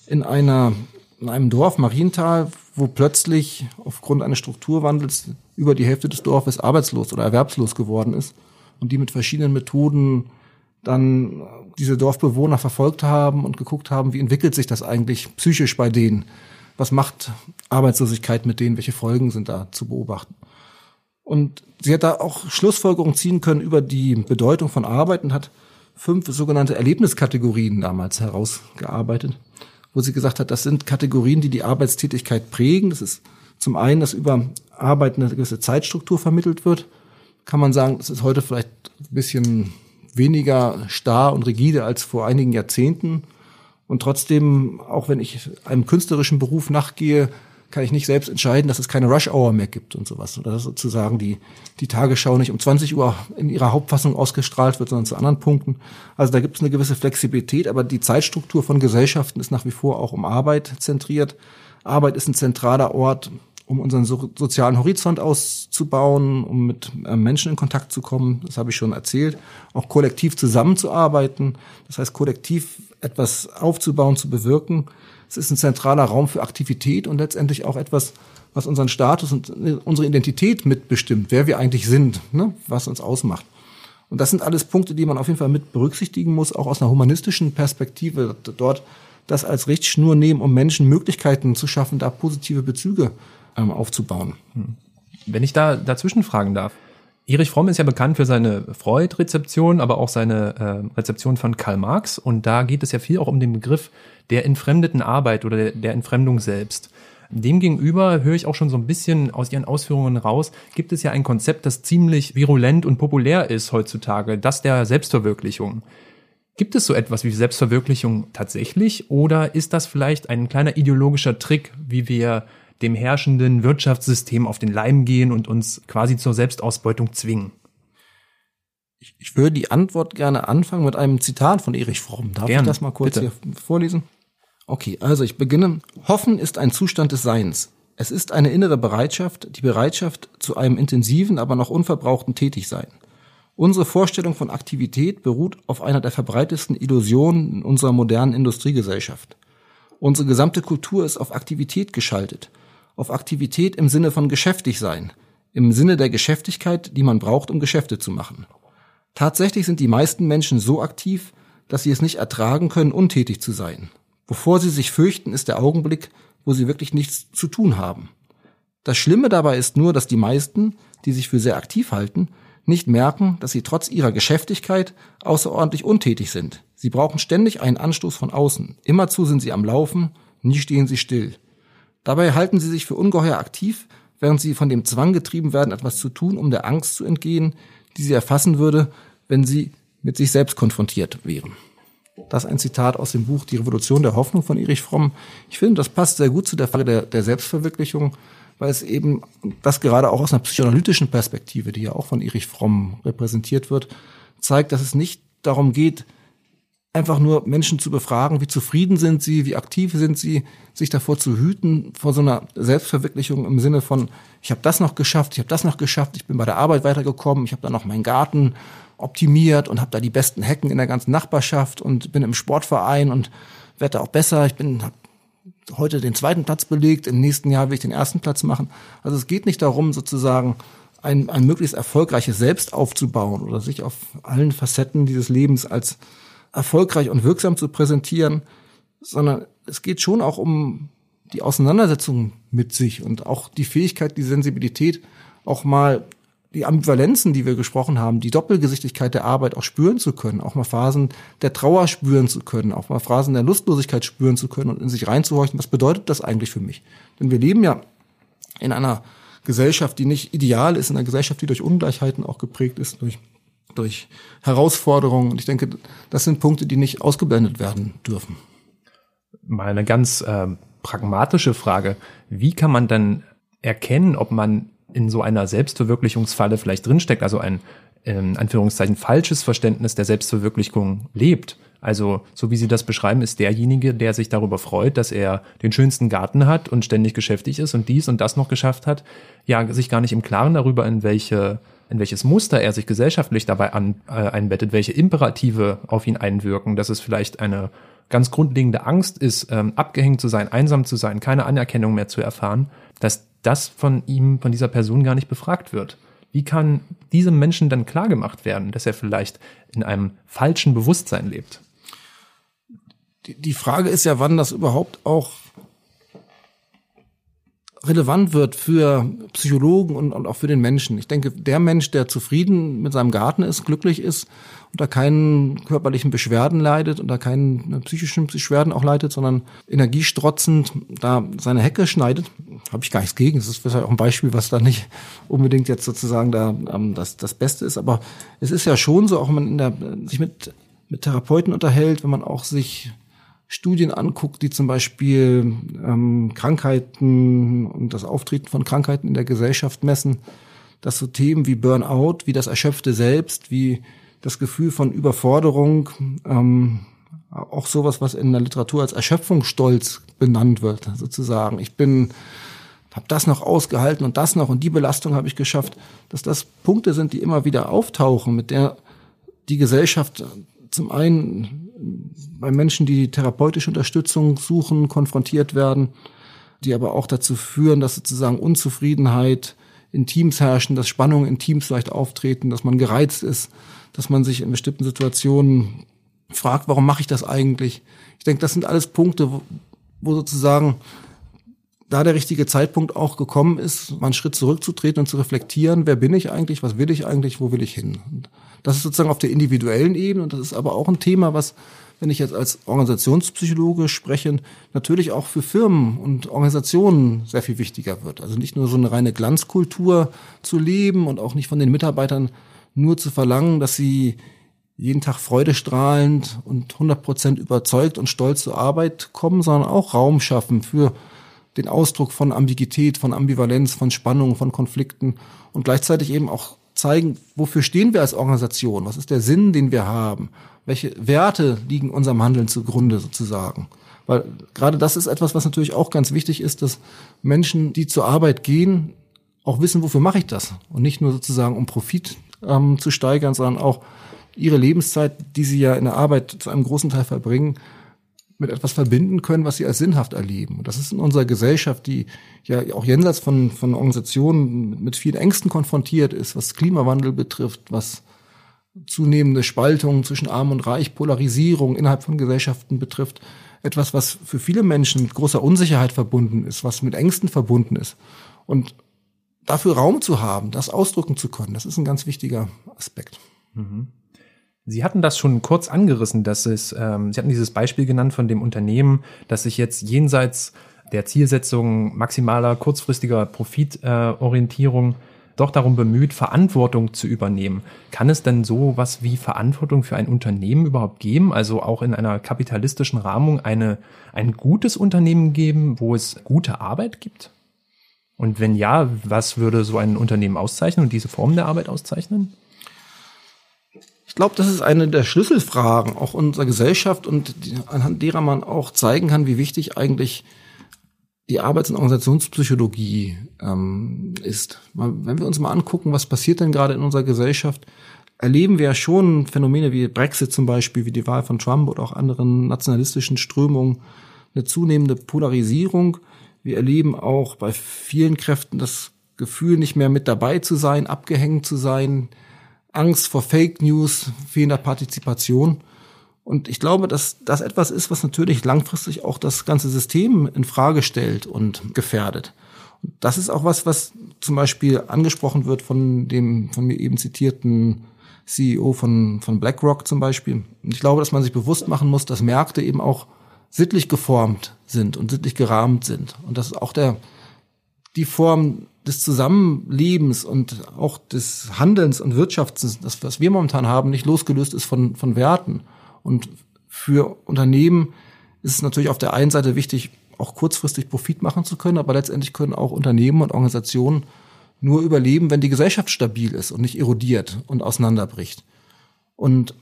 In einer in einem Dorf, Marienthal, wo plötzlich aufgrund eines Strukturwandels über die Hälfte des Dorfes arbeitslos oder erwerbslos geworden ist und die mit verschiedenen Methoden dann diese Dorfbewohner verfolgt haben und geguckt haben, wie entwickelt sich das eigentlich psychisch bei denen? Was macht Arbeitslosigkeit mit denen? Welche Folgen sind da zu beobachten? Und sie hat da auch Schlussfolgerungen ziehen können über die Bedeutung von Arbeit und hat fünf sogenannte Erlebniskategorien damals herausgearbeitet, wo sie gesagt hat, das sind Kategorien, die die Arbeitstätigkeit prägen. Das ist zum einen, dass über Arbeit eine gewisse Zeitstruktur vermittelt wird. Kann man sagen, das ist heute vielleicht ein bisschen weniger starr und rigide als vor einigen Jahrzehnten. Und trotzdem, auch wenn ich einem künstlerischen Beruf nachgehe, kann ich nicht selbst entscheiden, dass es keine Rush Hour mehr gibt und sowas. Oder dass sozusagen die, die Tagesschau nicht um 20 Uhr in ihrer Hauptfassung ausgestrahlt wird, sondern zu anderen Punkten. Also da gibt es eine gewisse Flexibilität, aber die Zeitstruktur von Gesellschaften ist nach wie vor auch um Arbeit zentriert. Arbeit ist ein zentraler Ort, um unseren so sozialen Horizont auszubauen, um mit äh, Menschen in Kontakt zu kommen. Das habe ich schon erzählt. Auch kollektiv zusammenzuarbeiten. Das heißt, kollektiv etwas aufzubauen, zu bewirken. Es ist ein zentraler Raum für Aktivität und letztendlich auch etwas, was unseren Status und unsere Identität mitbestimmt, wer wir eigentlich sind, ne? was uns ausmacht. Und das sind alles Punkte, die man auf jeden Fall mit berücksichtigen muss, auch aus einer humanistischen Perspektive, dort das als Richtschnur nehmen, um Menschen Möglichkeiten zu schaffen, da positive Bezüge ähm, aufzubauen. Hm. Wenn ich da dazwischen fragen darf. Erich Fromm ist ja bekannt für seine Freud-Rezeption, aber auch seine äh, Rezeption von Karl Marx. Und da geht es ja viel auch um den Begriff der entfremdeten Arbeit oder der, der Entfremdung selbst. Demgegenüber höre ich auch schon so ein bisschen aus Ihren Ausführungen raus, gibt es ja ein Konzept, das ziemlich virulent und populär ist heutzutage, das der Selbstverwirklichung. Gibt es so etwas wie Selbstverwirklichung tatsächlich oder ist das vielleicht ein kleiner ideologischer Trick, wie wir dem herrschenden Wirtschaftssystem auf den Leim gehen und uns quasi zur Selbstausbeutung zwingen? Ich, ich würde die Antwort gerne anfangen mit einem Zitat von Erich Fromm. Darf gerne, ich das mal kurz bitte. hier vorlesen? Okay, also ich beginne. Hoffen ist ein Zustand des Seins. Es ist eine innere Bereitschaft, die Bereitschaft zu einem intensiven, aber noch unverbrauchten Tätigsein. Unsere Vorstellung von Aktivität beruht auf einer der verbreitetsten Illusionen in unserer modernen Industriegesellschaft. Unsere gesamte Kultur ist auf Aktivität geschaltet auf Aktivität im Sinne von geschäftig sein, im Sinne der Geschäftigkeit, die man braucht, um Geschäfte zu machen. Tatsächlich sind die meisten Menschen so aktiv, dass sie es nicht ertragen können, untätig zu sein. Wovor sie sich fürchten, ist der Augenblick, wo sie wirklich nichts zu tun haben. Das Schlimme dabei ist nur, dass die meisten, die sich für sehr aktiv halten, nicht merken, dass sie trotz ihrer Geschäftigkeit außerordentlich untätig sind. Sie brauchen ständig einen Anstoß von außen. Immerzu sind sie am Laufen, nie stehen sie still. Dabei halten sie sich für ungeheuer aktiv, während sie von dem Zwang getrieben werden, etwas zu tun, um der Angst zu entgehen, die sie erfassen würde, wenn sie mit sich selbst konfrontiert wären. Das ist ein Zitat aus dem Buch Die Revolution der Hoffnung von Erich Fromm. Ich finde, das passt sehr gut zu der Frage der, der Selbstverwirklichung, weil es eben das gerade auch aus einer psychoanalytischen Perspektive, die ja auch von Erich Fromm repräsentiert wird, zeigt, dass es nicht darum geht, einfach nur Menschen zu befragen, wie zufrieden sind sie, wie aktiv sind sie, sich davor zu hüten, vor so einer Selbstverwirklichung im Sinne von, ich habe das noch geschafft, ich habe das noch geschafft, ich bin bei der Arbeit weitergekommen, ich habe da noch meinen Garten optimiert und habe da die besten Hecken in der ganzen Nachbarschaft und bin im Sportverein und werde auch besser. Ich bin heute den zweiten Platz belegt, im nächsten Jahr will ich den ersten Platz machen. Also es geht nicht darum, sozusagen ein, ein möglichst erfolgreiches Selbst aufzubauen oder sich auf allen Facetten dieses Lebens als erfolgreich und wirksam zu präsentieren, sondern es geht schon auch um die Auseinandersetzung mit sich und auch die Fähigkeit, die Sensibilität, auch mal die Ambivalenzen, die wir gesprochen haben, die Doppelgesichtigkeit der Arbeit auch spüren zu können, auch mal Phasen der Trauer spüren zu können, auch mal Phasen der Lustlosigkeit spüren zu können und in sich reinzuhorchen, was bedeutet das eigentlich für mich? Denn wir leben ja in einer Gesellschaft, die nicht ideal ist, in einer Gesellschaft, die durch Ungleichheiten auch geprägt ist, durch durch Herausforderungen. Und ich denke, das sind Punkte, die nicht ausgeblendet werden dürfen. Mal eine ganz äh, pragmatische Frage. Wie kann man dann erkennen, ob man in so einer Selbstverwirklichungsfalle vielleicht drinsteckt, also ein in Anführungszeichen falsches Verständnis der Selbstverwirklichung lebt? Also, so wie Sie das beschreiben, ist derjenige, der sich darüber freut, dass er den schönsten Garten hat und ständig geschäftig ist und dies und das noch geschafft hat, ja, sich gar nicht im Klaren darüber, in welche in welches Muster er sich gesellschaftlich dabei an, äh, einbettet, welche Imperative auf ihn einwirken, dass es vielleicht eine ganz grundlegende Angst ist, ähm, abgehängt zu sein, einsam zu sein, keine Anerkennung mehr zu erfahren, dass das von ihm, von dieser Person gar nicht befragt wird. Wie kann diesem Menschen dann klargemacht werden, dass er vielleicht in einem falschen Bewusstsein lebt? Die, Frage ist ja, wann das überhaupt auch relevant wird für Psychologen und, und auch für den Menschen. Ich denke, der Mensch, der zufrieden mit seinem Garten ist, glücklich ist, unter keinen körperlichen Beschwerden leidet, unter keinen psychischen Beschwerden auch leidet, sondern energiestrotzend da seine Hecke schneidet, habe ich gar nichts gegen. Das ist vielleicht auch ein Beispiel, was da nicht unbedingt jetzt sozusagen da ähm, das, das Beste ist. Aber es ist ja schon so, auch wenn man in der, sich mit, mit Therapeuten unterhält, wenn man auch sich Studien anguckt, die zum Beispiel ähm, Krankheiten und das Auftreten von Krankheiten in der Gesellschaft messen, dass so Themen wie Burnout, wie das erschöpfte Selbst, wie das Gefühl von Überforderung, ähm, auch sowas, was in der Literatur als Erschöpfungsstolz benannt wird, sozusagen. Ich bin, habe das noch ausgehalten und das noch und die Belastung habe ich geschafft, dass das Punkte sind, die immer wieder auftauchen, mit der die Gesellschaft zum einen bei Menschen, die therapeutische Unterstützung suchen, konfrontiert werden, die aber auch dazu führen, dass sozusagen Unzufriedenheit in Teams herrschen, dass Spannungen in Teams vielleicht auftreten, dass man gereizt ist, dass man sich in bestimmten Situationen fragt, warum mache ich das eigentlich? Ich denke, das sind alles Punkte, wo, sozusagen da der richtige Zeitpunkt auch gekommen ist, mal einen Schritt zurückzutreten und zu reflektieren, wer bin ich eigentlich, was will ich eigentlich, wo will ich hin? Und das ist sozusagen auf der individuellen Ebene und das ist aber auch ein Thema, was, wenn ich jetzt als Organisationspsychologe spreche, natürlich auch für Firmen und Organisationen sehr viel wichtiger wird. Also nicht nur so eine reine Glanzkultur zu leben und auch nicht von den Mitarbeitern nur zu verlangen, dass sie jeden Tag freudestrahlend und 100 Prozent überzeugt und stolz zur Arbeit kommen, sondern auch Raum schaffen für den Ausdruck von Ambiguität, von Ambivalenz, von Spannung, von Konflikten und gleichzeitig eben auch zeigen, wofür stehen wir als Organisation? Was ist der Sinn, den wir haben? Welche Werte liegen unserem Handeln zugrunde sozusagen? Weil gerade das ist etwas, was natürlich auch ganz wichtig ist, dass Menschen, die zur Arbeit gehen, auch wissen, wofür mache ich das? Und nicht nur sozusagen, um Profit ähm, zu steigern, sondern auch ihre Lebenszeit, die sie ja in der Arbeit zu einem großen Teil verbringen, mit etwas verbinden können, was sie als sinnhaft erleben. Und das ist in unserer Gesellschaft, die ja auch jenseits von, von Organisationen mit vielen Ängsten konfrontiert ist, was Klimawandel betrifft, was zunehmende Spaltung zwischen Arm und Reich, Polarisierung innerhalb von Gesellschaften betrifft, etwas, was für viele Menschen mit großer Unsicherheit verbunden ist, was mit Ängsten verbunden ist. Und dafür Raum zu haben, das ausdrücken zu können, das ist ein ganz wichtiger Aspekt. Mhm. Sie hatten das schon kurz angerissen, dass es, ähm, Sie hatten dieses Beispiel genannt von dem Unternehmen, das sich jetzt jenseits der Zielsetzung maximaler kurzfristiger Profitorientierung äh, doch darum bemüht, Verantwortung zu übernehmen. Kann es denn so was wie Verantwortung für ein Unternehmen überhaupt geben? Also auch in einer kapitalistischen Rahmung eine, ein gutes Unternehmen geben, wo es gute Arbeit gibt? Und wenn ja, was würde so ein Unternehmen auszeichnen und diese Form der Arbeit auszeichnen? Ich glaube, das ist eine der Schlüsselfragen auch unserer Gesellschaft und die, anhand derer man auch zeigen kann, wie wichtig eigentlich die Arbeits- und Organisationspsychologie ähm, ist. Wenn wir uns mal angucken, was passiert denn gerade in unserer Gesellschaft, erleben wir ja schon Phänomene wie Brexit zum Beispiel, wie die Wahl von Trump oder auch anderen nationalistischen Strömungen, eine zunehmende Polarisierung. Wir erleben auch bei vielen Kräften das Gefühl, nicht mehr mit dabei zu sein, abgehängt zu sein, Angst vor Fake News, fehlender Partizipation. Und ich glaube, dass das etwas ist, was natürlich langfristig auch das ganze System in Frage stellt und gefährdet. Und das ist auch was, was zum Beispiel angesprochen wird von dem von mir eben zitierten CEO von, von BlackRock zum Beispiel. Und ich glaube, dass man sich bewusst machen muss, dass Märkte eben auch sittlich geformt sind und sittlich gerahmt sind. Und dass auch der, die Form des Zusammenlebens und auch des Handelns und Wirtschafts, das, was wir momentan haben, nicht losgelöst ist von, von Werten. Und für Unternehmen ist es natürlich auf der einen Seite wichtig, auch kurzfristig Profit machen zu können, aber letztendlich können auch Unternehmen und Organisationen nur überleben, wenn die Gesellschaft stabil ist und nicht erodiert und auseinanderbricht. Und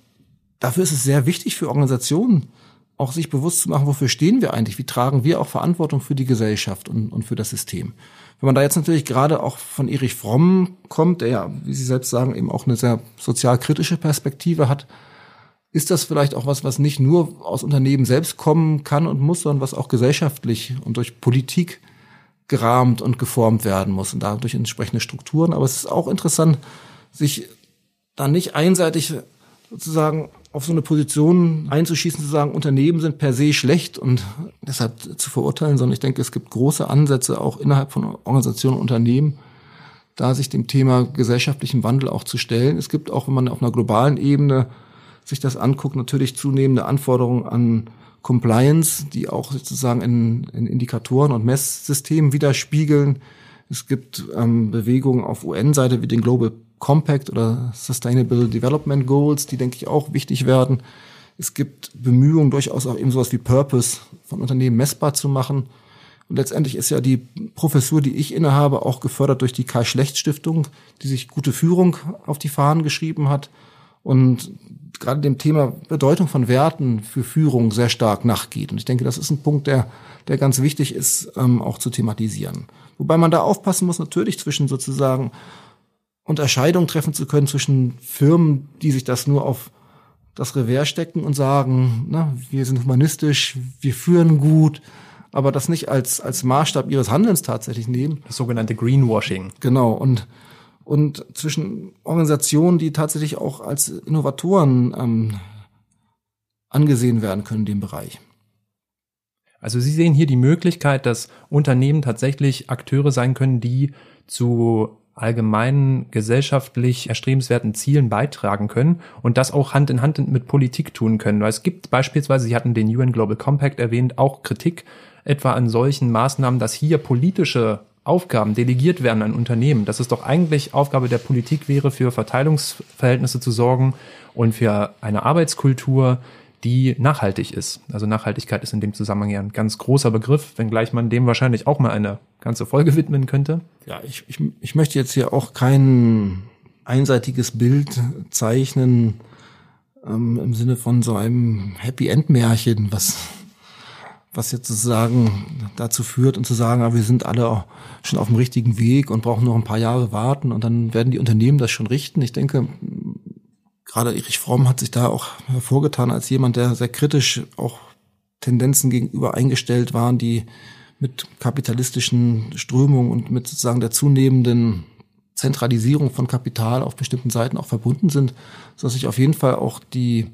dafür ist es sehr wichtig für Organisationen, auch sich bewusst zu machen, wofür stehen wir eigentlich? Wie tragen wir auch Verantwortung für die Gesellschaft und, und für das System? Wenn man da jetzt natürlich gerade auch von Erich Fromm kommt, der ja, wie Sie selbst sagen, eben auch eine sehr sozialkritische Perspektive hat, ist das vielleicht auch was, was nicht nur aus Unternehmen selbst kommen kann und muss, sondern was auch gesellschaftlich und durch Politik gerahmt und geformt werden muss und dadurch entsprechende Strukturen. Aber es ist auch interessant, sich da nicht einseitig sozusagen auf so eine Position einzuschießen, zu sagen, Unternehmen sind per se schlecht und deshalb zu verurteilen, sondern ich denke, es gibt große Ansätze auch innerhalb von Organisationen und Unternehmen, da sich dem Thema gesellschaftlichen Wandel auch zu stellen. Es gibt auch, wenn man auf einer globalen Ebene sich das anguckt, natürlich zunehmende Anforderungen an Compliance, die auch sozusagen in, in Indikatoren und Messsystemen widerspiegeln. Es gibt ähm, Bewegungen auf UN-Seite wie den Global Compact oder Sustainable Development Goals, die, denke ich, auch wichtig werden. Es gibt Bemühungen, durchaus auch eben sowas wie Purpose von Unternehmen messbar zu machen. Und letztendlich ist ja die Professur, die ich innehabe, auch gefördert durch die Karl-Schlecht-Stiftung, die sich gute Führung auf die Fahnen geschrieben hat und gerade dem Thema Bedeutung von Werten für Führung sehr stark nachgeht. Und ich denke, das ist ein Punkt, der, der ganz wichtig ist, ähm, auch zu thematisieren. Wobei man da aufpassen muss, natürlich zwischen sozusagen Unterscheidung treffen zu können zwischen Firmen, die sich das nur auf das Revers stecken und sagen, na, wir sind humanistisch, wir führen gut, aber das nicht als, als Maßstab ihres Handelns tatsächlich nehmen. Das sogenannte Greenwashing. Genau. Und, und zwischen Organisationen, die tatsächlich auch als Innovatoren ähm, angesehen werden können in dem Bereich. Also Sie sehen hier die Möglichkeit, dass Unternehmen tatsächlich Akteure sein können, die zu allgemeinen gesellschaftlich erstrebenswerten Zielen beitragen können und das auch Hand in Hand mit Politik tun können. Weil es gibt beispielsweise, Sie hatten den UN Global Compact erwähnt, auch Kritik etwa an solchen Maßnahmen, dass hier politische Aufgaben delegiert werden an Unternehmen, dass es doch eigentlich Aufgabe der Politik wäre, für Verteilungsverhältnisse zu sorgen und für eine Arbeitskultur, die nachhaltig ist. Also Nachhaltigkeit ist in dem Zusammenhang ja ein ganz großer Begriff, wenngleich man dem wahrscheinlich auch mal eine ganze Folge widmen könnte. Ja, ich, ich, ich möchte jetzt hier auch kein einseitiges Bild zeichnen ähm, im Sinne von so einem Happy End Märchen, was was jetzt sozusagen dazu führt und zu sagen, ah, wir sind alle schon auf dem richtigen Weg und brauchen noch ein paar Jahre warten und dann werden die Unternehmen das schon richten. Ich denke, gerade Erich Fromm hat sich da auch hervorgetan als jemand, der sehr kritisch auch Tendenzen gegenüber eingestellt waren, die mit kapitalistischen Strömungen und mit sozusagen der zunehmenden Zentralisierung von Kapital auf bestimmten Seiten auch verbunden sind, sodass ich auf jeden Fall auch die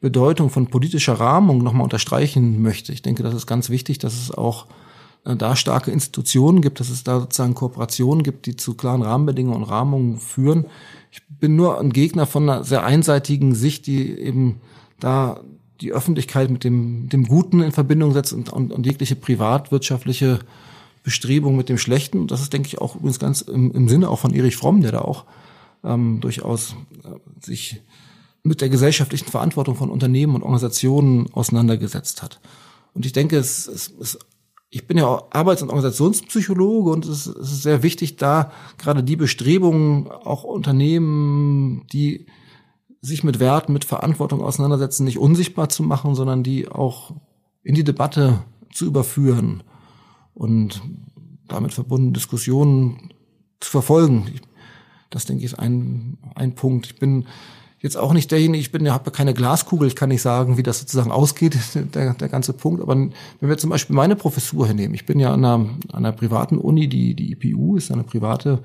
Bedeutung von politischer Rahmung nochmal unterstreichen möchte. Ich denke, das ist ganz wichtig, dass es auch äh, da starke Institutionen gibt, dass es da sozusagen Kooperationen gibt, die zu klaren Rahmenbedingungen und Rahmungen führen. Ich bin nur ein Gegner von einer sehr einseitigen Sicht, die eben da die Öffentlichkeit mit dem, dem Guten in Verbindung setzt und, und, und jegliche privatwirtschaftliche Bestrebung mit dem Schlechten. Das ist, denke ich, auch übrigens ganz im, im Sinne auch von Erich Fromm, der da auch ähm, durchaus äh, sich mit der gesellschaftlichen Verantwortung von Unternehmen und Organisationen auseinandergesetzt hat. Und ich denke, es, es, es ich bin ja auch Arbeits- und Organisationspsychologe und es, ist sehr wichtig, da gerade die Bestrebungen, auch Unternehmen, die sich mit Werten, mit Verantwortung auseinandersetzen, nicht unsichtbar zu machen, sondern die auch in die Debatte zu überführen und damit verbundene Diskussionen zu verfolgen. Das denke ich ist ein, ein Punkt. Ich bin jetzt auch nicht derjenige, ich bin, ja habe keine Glaskugel, ich kann nicht sagen, wie das sozusagen ausgeht, der, der ganze Punkt. Aber wenn wir zum Beispiel meine Professur hernehmen, ich bin ja an einer, an einer privaten Uni, die, die IPU ist eine private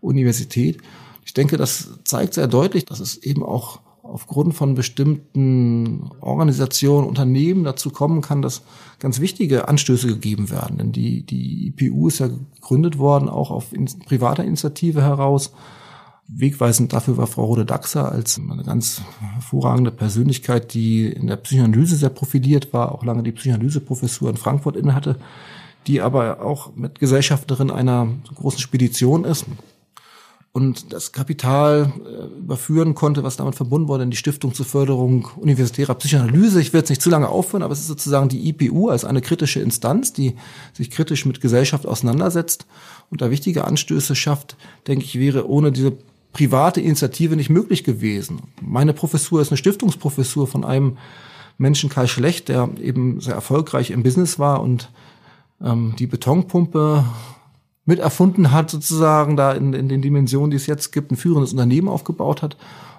Universität. Ich denke, das zeigt sehr deutlich, dass es eben auch aufgrund von bestimmten Organisationen, Unternehmen dazu kommen kann, dass ganz wichtige Anstöße gegeben werden. Denn die, die IPU ist ja gegründet worden, auch auf privater Initiative heraus Wegweisend dafür war Frau Rode-Daxer als eine ganz hervorragende Persönlichkeit, die in der Psychoanalyse sehr profiliert war, auch lange die Psychoanalyseprofessur in Frankfurt innehatte, die aber auch mit Gesellschafterin einer großen Spedition ist und das Kapital äh, überführen konnte, was damit verbunden wurde, in die Stiftung zur Förderung universitärer Psychoanalyse. Ich werde es nicht zu lange aufhören, aber es ist sozusagen die IPU als eine kritische Instanz, die sich kritisch mit Gesellschaft auseinandersetzt und da wichtige Anstöße schafft, denke ich, wäre ohne diese private Initiative nicht möglich gewesen. Meine Professur ist eine Stiftungsprofessur von einem Menschen, Kai Schlecht, der eben sehr erfolgreich im Business war und ähm, die Betonpumpe mit erfunden hat, sozusagen da in, in den Dimensionen, die es jetzt gibt, ein führendes Unternehmen aufgebaut hat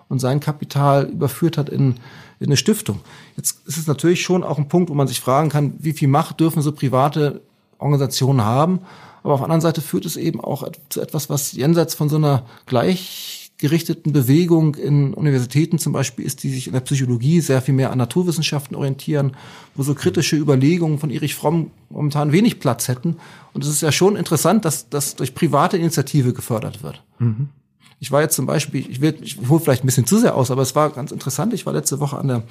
und sein Kapital überführt hat in, in eine Stiftung. Jetzt ist es natürlich schon auch ein Punkt, wo man sich fragen kann, wie viel Macht dürfen so private Organisationen haben? Aber auf der anderen Seite führt es eben auch zu etwas, was jenseits von so einer gleichgerichteten Bewegung in Universitäten zum Beispiel ist, die sich in der Psychologie sehr viel mehr an Naturwissenschaften orientieren, wo so kritische Überlegungen von Erich Fromm momentan wenig Platz hätten. Und es ist ja schon interessant, dass das durch private Initiative gefördert wird. Mhm. Ich war jetzt zum Beispiel, ich, will, ich hole vielleicht ein bisschen zu sehr aus, aber es war ganz interessant. Ich war letzte Woche an der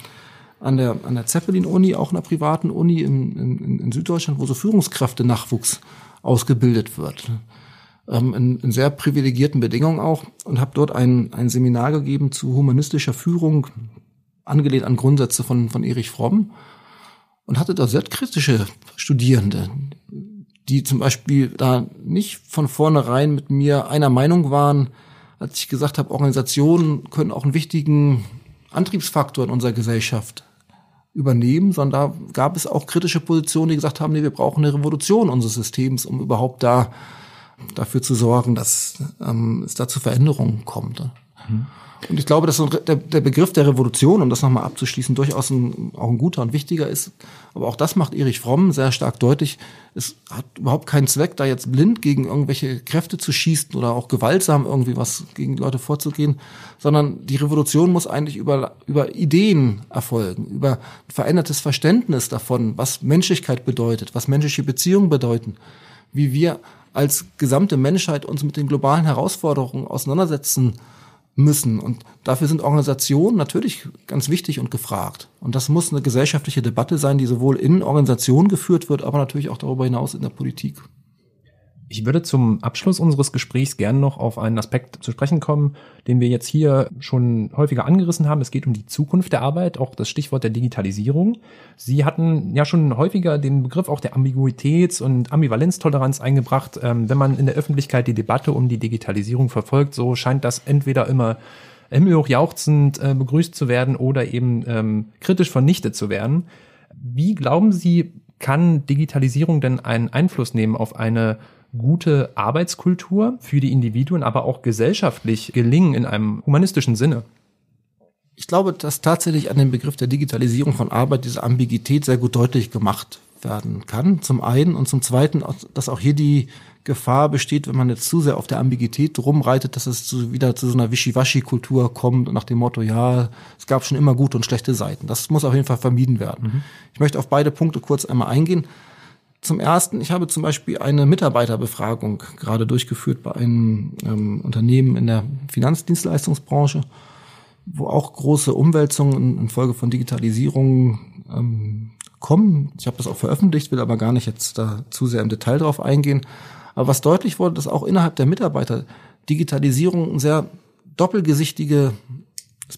an der, an der Zeppelin-Uni, auch einer privaten Uni in, in, in Süddeutschland, wo so Führungskräfte-Nachwuchs ausgebildet wird. Ähm, in, in sehr privilegierten Bedingungen auch und habe dort ein, ein Seminar gegeben zu humanistischer Führung angelehnt an Grundsätze von, von Erich Fromm und hatte da sehr kritische Studierende, die zum Beispiel da nicht von vornherein mit mir einer Meinung waren, als ich gesagt habe, Organisationen können auch einen wichtigen Antriebsfaktor in unserer Gesellschaft übernehmen, sondern da gab es auch kritische Positionen, die gesagt haben, nee, wir brauchen eine Revolution unseres Systems, um überhaupt da dafür zu sorgen, dass ähm, es da zu Veränderungen kommt. Mhm. Und ich glaube, dass der, der Begriff der Revolution, um das nochmal abzuschließen, durchaus ein, auch ein guter und wichtiger ist. Aber auch das macht Erich Fromm sehr stark deutlich. Es hat überhaupt keinen Zweck, da jetzt blind gegen irgendwelche Kräfte zu schießen oder auch gewaltsam irgendwie was gegen Leute vorzugehen, sondern die Revolution muss eigentlich über, über Ideen erfolgen, über verändertes Verständnis davon, was Menschlichkeit bedeutet, was menschliche Beziehungen bedeuten, wie wir als gesamte Menschheit uns mit den globalen Herausforderungen auseinandersetzen müssen. Und dafür sind Organisationen natürlich ganz wichtig und gefragt. Und das muss eine gesellschaftliche Debatte sein, die sowohl in Organisationen geführt wird, aber natürlich auch darüber hinaus in der Politik. Ich würde zum Abschluss unseres Gesprächs gern noch auf einen Aspekt zu sprechen kommen, den wir jetzt hier schon häufiger angerissen haben. Es geht um die Zukunft der Arbeit, auch das Stichwort der Digitalisierung. Sie hatten ja schon häufiger den Begriff auch der Ambiguitäts- und Ambivalenztoleranz eingebracht. Ähm, wenn man in der Öffentlichkeit die Debatte um die Digitalisierung verfolgt, so scheint das entweder immer himmelhoch jauchzend äh, begrüßt zu werden oder eben ähm, kritisch vernichtet zu werden. Wie glauben Sie, kann Digitalisierung denn einen Einfluss nehmen auf eine gute Arbeitskultur für die Individuen, aber auch gesellschaftlich gelingen in einem humanistischen Sinne? Ich glaube, dass tatsächlich an dem Begriff der Digitalisierung von Arbeit diese Ambiguität sehr gut deutlich gemacht werden kann. Zum einen und zum zweiten, dass auch hier die Gefahr besteht, wenn man jetzt zu sehr auf der Ambiguität rumreitet, dass es zu, wieder zu so einer Wischiwaschi-Kultur kommt und nach dem Motto, ja, es gab schon immer gute und schlechte Seiten. Das muss auf jeden Fall vermieden werden. Mhm. Ich möchte auf beide Punkte kurz einmal eingehen. Zum ersten, ich habe zum Beispiel eine Mitarbeiterbefragung gerade durchgeführt bei einem ähm, Unternehmen in der Finanzdienstleistungsbranche, wo auch große Umwälzungen infolge von Digitalisierung ähm, kommen. Ich habe das auch veröffentlicht, will aber gar nicht jetzt da zu sehr im Detail drauf eingehen. Aber was deutlich wurde, dass auch innerhalb der Mitarbeiter Digitalisierung ein sehr doppelgesichtige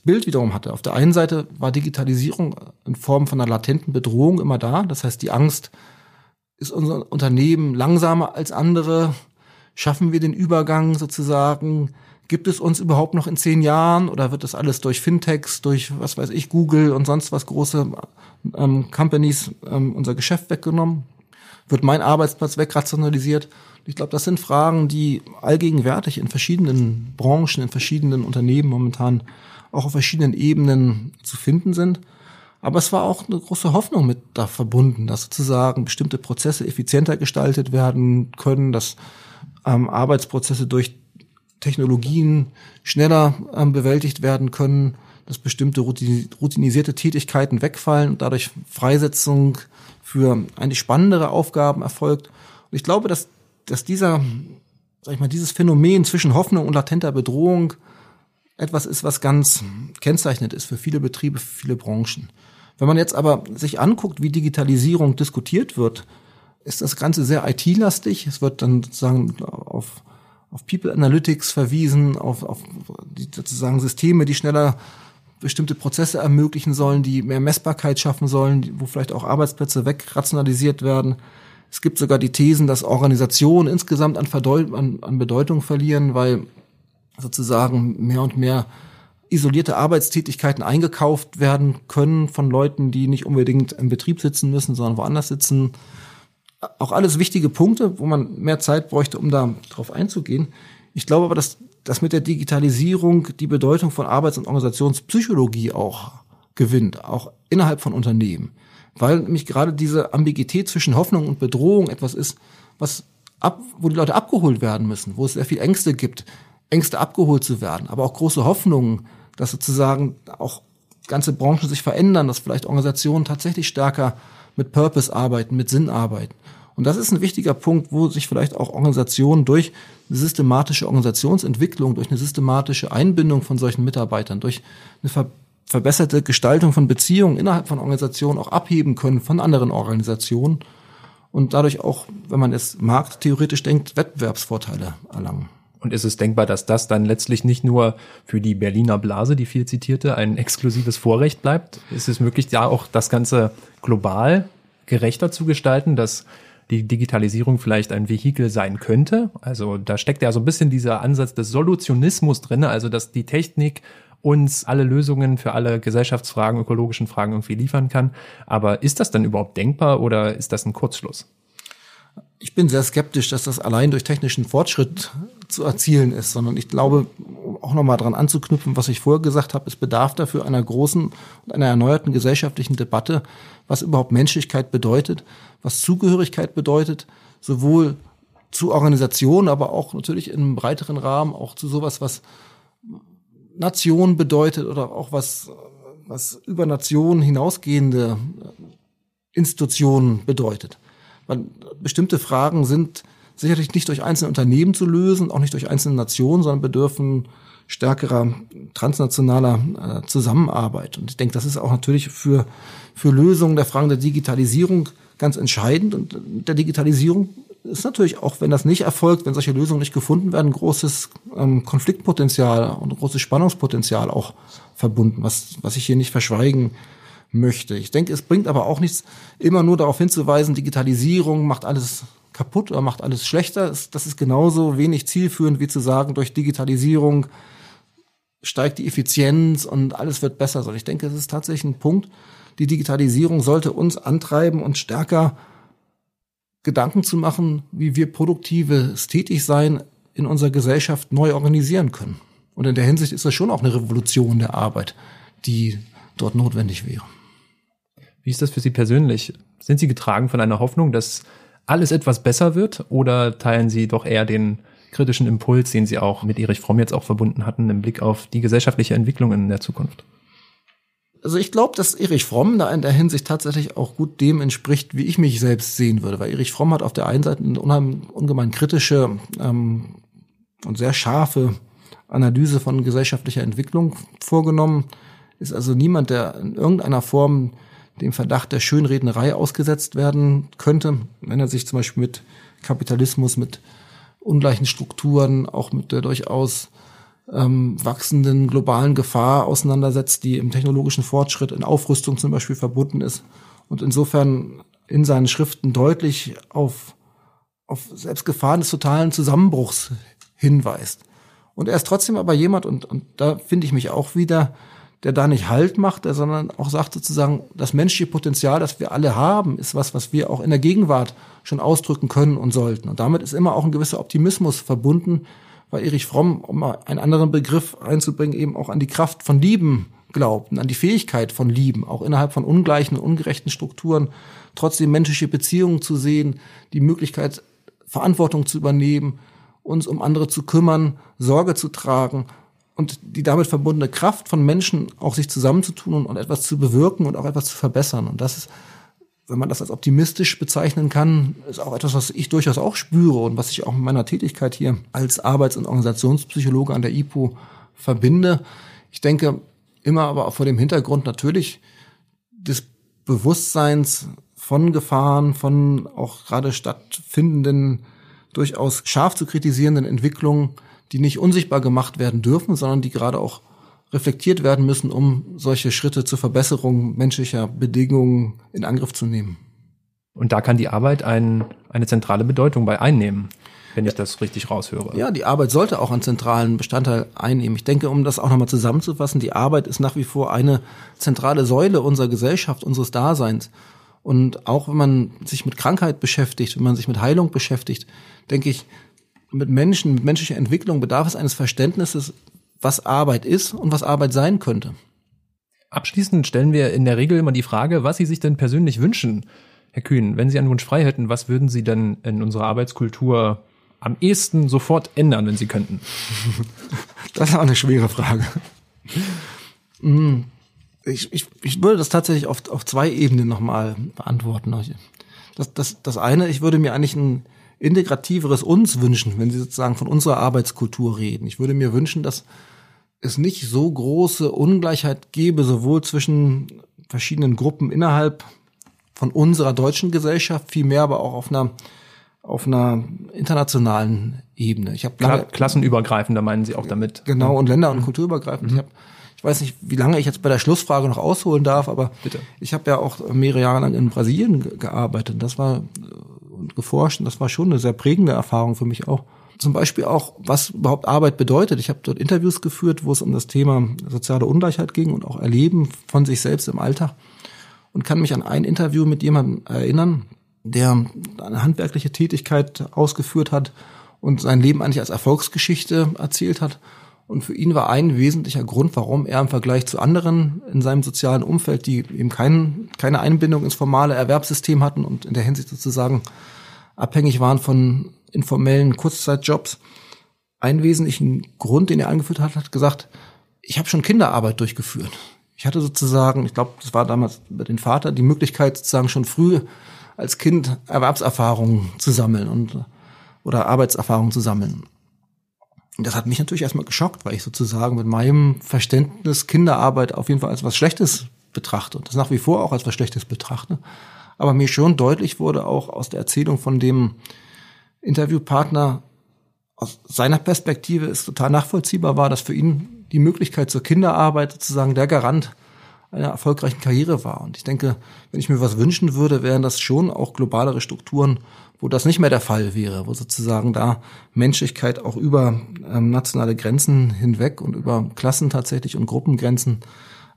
Bild wiederum hatte. Auf der einen Seite war Digitalisierung in Form von einer latenten Bedrohung immer da. Das heißt, die Angst, ist unser Unternehmen langsamer als andere? Schaffen wir den Übergang sozusagen? Gibt es uns überhaupt noch in zehn Jahren oder wird das alles durch Fintechs, durch was weiß ich, Google und sonst was große ähm, Companies ähm, unser Geschäft weggenommen? Wird mein Arbeitsplatz wegrationalisiert? Ich glaube, das sind Fragen, die allgegenwärtig in verschiedenen Branchen, in verschiedenen Unternehmen momentan auch auf verschiedenen Ebenen zu finden sind. Aber es war auch eine große Hoffnung mit da verbunden, dass sozusagen bestimmte Prozesse effizienter gestaltet werden können, dass ähm, Arbeitsprozesse durch Technologien schneller ähm, bewältigt werden können, dass bestimmte routinisierte Tätigkeiten wegfallen und dadurch Freisetzung für eigentlich spannendere Aufgaben erfolgt. Und ich glaube, dass, dass dieser, sag ich mal, dieses Phänomen zwischen Hoffnung und latenter Bedrohung etwas ist, was ganz kennzeichnend ist für viele Betriebe, für viele Branchen. Wenn man jetzt aber sich anguckt, wie Digitalisierung diskutiert wird, ist das Ganze sehr IT-lastig. Es wird dann sozusagen auf, auf People Analytics verwiesen, auf, auf die sozusagen Systeme, die schneller bestimmte Prozesse ermöglichen sollen, die mehr Messbarkeit schaffen sollen, wo vielleicht auch Arbeitsplätze wegrationalisiert werden. Es gibt sogar die Thesen, dass Organisationen insgesamt an, an, an Bedeutung verlieren, weil sozusagen mehr und mehr isolierte Arbeitstätigkeiten eingekauft werden können von Leuten, die nicht unbedingt im Betrieb sitzen müssen, sondern woanders sitzen. Auch alles wichtige Punkte, wo man mehr Zeit bräuchte, um da drauf einzugehen. Ich glaube aber, dass, dass mit der Digitalisierung die Bedeutung von Arbeits- und Organisationspsychologie auch gewinnt, auch innerhalb von Unternehmen. Weil nämlich gerade diese Ambiguität zwischen Hoffnung und Bedrohung etwas ist, was ab, wo die Leute abgeholt werden müssen, wo es sehr viel Ängste gibt, Ängste abgeholt zu werden, aber auch große Hoffnungen, dass sozusagen auch ganze Branchen sich verändern, dass vielleicht Organisationen tatsächlich stärker mit Purpose arbeiten, mit Sinn arbeiten. Und das ist ein wichtiger Punkt, wo sich vielleicht auch Organisationen durch eine systematische Organisationsentwicklung, durch eine systematische Einbindung von solchen Mitarbeitern, durch eine ver verbesserte Gestaltung von Beziehungen innerhalb von Organisationen auch abheben können von anderen Organisationen und dadurch auch, wenn man es markttheoretisch denkt, Wettbewerbsvorteile erlangen. Und ist es denkbar, dass das dann letztlich nicht nur für die Berliner Blase, die viel zitierte, ein exklusives Vorrecht bleibt? Ist es möglich, da auch das Ganze global gerechter zu gestalten, dass die Digitalisierung vielleicht ein Vehikel sein könnte? Also da steckt ja so ein bisschen dieser Ansatz des Solutionismus drin, also dass die Technik uns alle Lösungen für alle Gesellschaftsfragen, ökologischen Fragen irgendwie liefern kann. Aber ist das dann überhaupt denkbar oder ist das ein Kurzschluss? Ich bin sehr skeptisch, dass das allein durch technischen Fortschritt zu erzielen ist, sondern ich glaube, auch nochmal dran anzuknüpfen, was ich vorher gesagt habe, es bedarf dafür einer großen und einer erneuerten gesellschaftlichen Debatte, was überhaupt Menschlichkeit bedeutet, was Zugehörigkeit bedeutet, sowohl zu Organisationen, aber auch natürlich in einem breiteren Rahmen, auch zu sowas, was Nation bedeutet oder auch was, was über Nationen hinausgehende Institutionen bedeutet. Weil bestimmte Fragen sind sicherlich nicht durch einzelne Unternehmen zu lösen, auch nicht durch einzelne Nationen, sondern bedürfen stärkerer transnationaler äh, Zusammenarbeit. Und ich denke, das ist auch natürlich für, für Lösungen der Fragen der Digitalisierung ganz entscheidend. Und der Digitalisierung ist natürlich auch, wenn das nicht erfolgt, wenn solche Lösungen nicht gefunden werden, großes ähm, Konfliktpotenzial und großes Spannungspotenzial auch verbunden, was, was ich hier nicht verschweigen möchte. Ich denke, es bringt aber auch nichts, immer nur darauf hinzuweisen, Digitalisierung macht alles kaputt oder macht alles schlechter. Das ist genauso wenig zielführend wie zu sagen, durch Digitalisierung steigt die Effizienz und alles wird besser. Also ich denke, es ist tatsächlich ein Punkt. Die Digitalisierung sollte uns antreiben und stärker Gedanken zu machen, wie wir produktives Tätigsein in unserer Gesellschaft neu organisieren können. Und in der Hinsicht ist das schon auch eine Revolution der Arbeit, die dort notwendig wäre. Wie ist das für Sie persönlich? Sind Sie getragen von einer Hoffnung, dass alles etwas besser wird oder teilen Sie doch eher den kritischen Impuls, den Sie auch mit Erich Fromm jetzt auch verbunden hatten, im Blick auf die gesellschaftliche Entwicklung in der Zukunft? Also ich glaube, dass Erich Fromm da in der Hinsicht tatsächlich auch gut dem entspricht, wie ich mich selbst sehen würde. Weil Erich Fromm hat auf der einen Seite eine ungemein kritische ähm, und sehr scharfe Analyse von gesellschaftlicher Entwicklung vorgenommen. Ist also niemand, der in irgendeiner Form dem Verdacht der Schönrednerei ausgesetzt werden könnte, wenn er sich zum Beispiel mit Kapitalismus, mit ungleichen Strukturen, auch mit der durchaus ähm, wachsenden globalen Gefahr auseinandersetzt, die im technologischen Fortschritt in Aufrüstung zum Beispiel verbunden ist und insofern in seinen Schriften deutlich auf, auf selbst Gefahren des totalen Zusammenbruchs hinweist. Und er ist trotzdem aber jemand, und, und da finde ich mich auch wieder, der da nicht Halt macht, der, sondern auch sagt sozusagen, das menschliche Potenzial, das wir alle haben, ist was, was wir auch in der Gegenwart schon ausdrücken können und sollten. Und damit ist immer auch ein gewisser Optimismus verbunden, weil Erich Fromm, um mal einen anderen Begriff einzubringen, eben auch an die Kraft von Lieben glaubten, an die Fähigkeit von Lieben, auch innerhalb von ungleichen, ungerechten Strukturen, trotzdem menschliche Beziehungen zu sehen, die Möglichkeit, Verantwortung zu übernehmen, uns um andere zu kümmern, Sorge zu tragen und die damit verbundene Kraft von Menschen auch sich zusammenzutun und etwas zu bewirken und auch etwas zu verbessern. Und das ist wenn man das als optimistisch bezeichnen kann, ist auch etwas, was ich durchaus auch spüre und was ich auch mit meiner Tätigkeit hier als Arbeits- und Organisationspsychologe an der IPO verbinde. Ich denke immer aber auch vor dem Hintergrund natürlich des Bewusstseins von Gefahren, von auch gerade stattfindenden, durchaus scharf zu kritisierenden Entwicklungen, die nicht unsichtbar gemacht werden dürfen, sondern die gerade auch reflektiert werden müssen, um solche Schritte zur Verbesserung menschlicher Bedingungen in Angriff zu nehmen. Und da kann die Arbeit ein, eine zentrale Bedeutung bei einnehmen, wenn ich das richtig raushöre. Ja, die Arbeit sollte auch einen zentralen Bestandteil einnehmen. Ich denke, um das auch nochmal zusammenzufassen, die Arbeit ist nach wie vor eine zentrale Säule unserer Gesellschaft, unseres Daseins. Und auch wenn man sich mit Krankheit beschäftigt, wenn man sich mit Heilung beschäftigt, denke ich, mit Menschen, mit menschlicher Entwicklung bedarf es eines Verständnisses was Arbeit ist und was Arbeit sein könnte. Abschließend stellen wir in der Regel immer die Frage, was Sie sich denn persönlich wünschen, Herr Kühn. Wenn Sie einen Wunsch frei hätten, was würden Sie denn in unserer Arbeitskultur am ehesten sofort ändern, wenn Sie könnten? Das ist auch eine schwere Frage. Hm. Ich, ich, ich würde das tatsächlich auf, auf zwei Ebenen nochmal beantworten. Das, das, das eine, ich würde mir eigentlich ein integrativeres uns wünschen, wenn Sie sozusagen von unserer Arbeitskultur reden. Ich würde mir wünschen, dass es nicht so große Ungleichheit gäbe, sowohl zwischen verschiedenen Gruppen innerhalb von unserer deutschen Gesellschaft, vielmehr aber auch auf einer auf einer internationalen Ebene. Ich habe lange klassenübergreifender meinen Sie auch damit? Genau und länder- und mhm. kulturübergreifend. Mhm. Ich habe ich weiß nicht, wie lange ich jetzt bei der Schlussfrage noch ausholen darf, aber Bitte. ich habe ja auch mehrere Jahre lang in Brasilien gearbeitet. Das war geforscht und das war schon eine sehr prägende Erfahrung für mich auch. Zum Beispiel auch, was überhaupt Arbeit bedeutet. Ich habe dort Interviews geführt, wo es um das Thema soziale Ungleichheit ging und auch Erleben von sich selbst im Alltag und kann mich an ein Interview mit jemandem erinnern, der eine handwerkliche Tätigkeit ausgeführt hat und sein Leben eigentlich als Erfolgsgeschichte erzählt hat und für ihn war ein wesentlicher Grund, warum er im Vergleich zu anderen in seinem sozialen Umfeld, die eben kein, keine Einbindung ins formale Erwerbssystem hatten und in der Hinsicht sozusagen abhängig waren von informellen Kurzzeitjobs, einen wesentlichen Grund, den er angeführt hat, hat gesagt, ich habe schon Kinderarbeit durchgeführt. Ich hatte sozusagen, ich glaube, das war damals über den Vater, die Möglichkeit sozusagen schon früh als Kind Erwerbserfahrungen zu sammeln und oder Arbeitserfahrungen zu sammeln. Und das hat mich natürlich erstmal geschockt, weil ich sozusagen mit meinem Verständnis Kinderarbeit auf jeden Fall als was Schlechtes betrachte und das nach wie vor auch als was Schlechtes betrachte. Aber mir schon deutlich wurde auch aus der Erzählung von dem Interviewpartner, aus seiner Perspektive ist total nachvollziehbar war, dass für ihn die Möglichkeit zur Kinderarbeit sozusagen der Garant einer erfolgreichen Karriere war. Und ich denke, wenn ich mir was wünschen würde, wären das schon auch globalere Strukturen, wo das nicht mehr der Fall wäre, wo sozusagen da Menschlichkeit auch über ähm, nationale Grenzen hinweg und über Klassen tatsächlich und Gruppengrenzen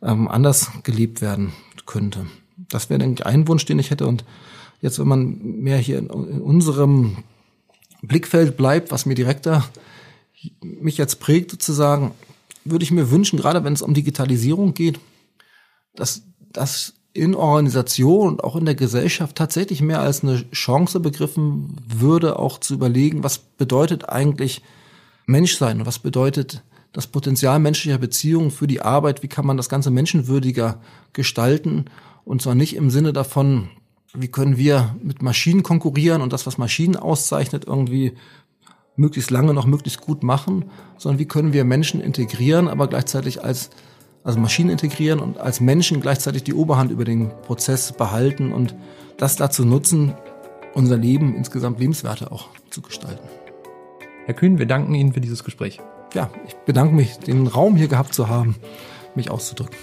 ähm, anders gelebt werden könnte. Das wäre, denke ich, ein Wunsch, den ich hätte. Und jetzt, wenn man mehr hier in, in unserem Blickfeld bleibt, was mir direkter mich jetzt prägt sozusagen, würde ich mir wünschen, gerade wenn es um Digitalisierung geht, dass das in Organisation und auch in der Gesellschaft tatsächlich mehr als eine Chance begriffen würde, auch zu überlegen, was bedeutet eigentlich Menschsein und was bedeutet das Potenzial menschlicher Beziehungen für die Arbeit, wie kann man das Ganze menschenwürdiger gestalten und zwar nicht im Sinne davon, wie können wir mit Maschinen konkurrieren und das, was Maschinen auszeichnet, irgendwie möglichst lange noch möglichst gut machen, sondern wie können wir Menschen integrieren, aber gleichzeitig als also Maschinen integrieren und als Menschen gleichzeitig die Oberhand über den Prozess behalten und das dazu nutzen, unser Leben insgesamt lebenswerter auch zu gestalten. Herr Kühn, wir danken Ihnen für dieses Gespräch. Ja, ich bedanke mich, den Raum hier gehabt zu haben, mich auszudrücken.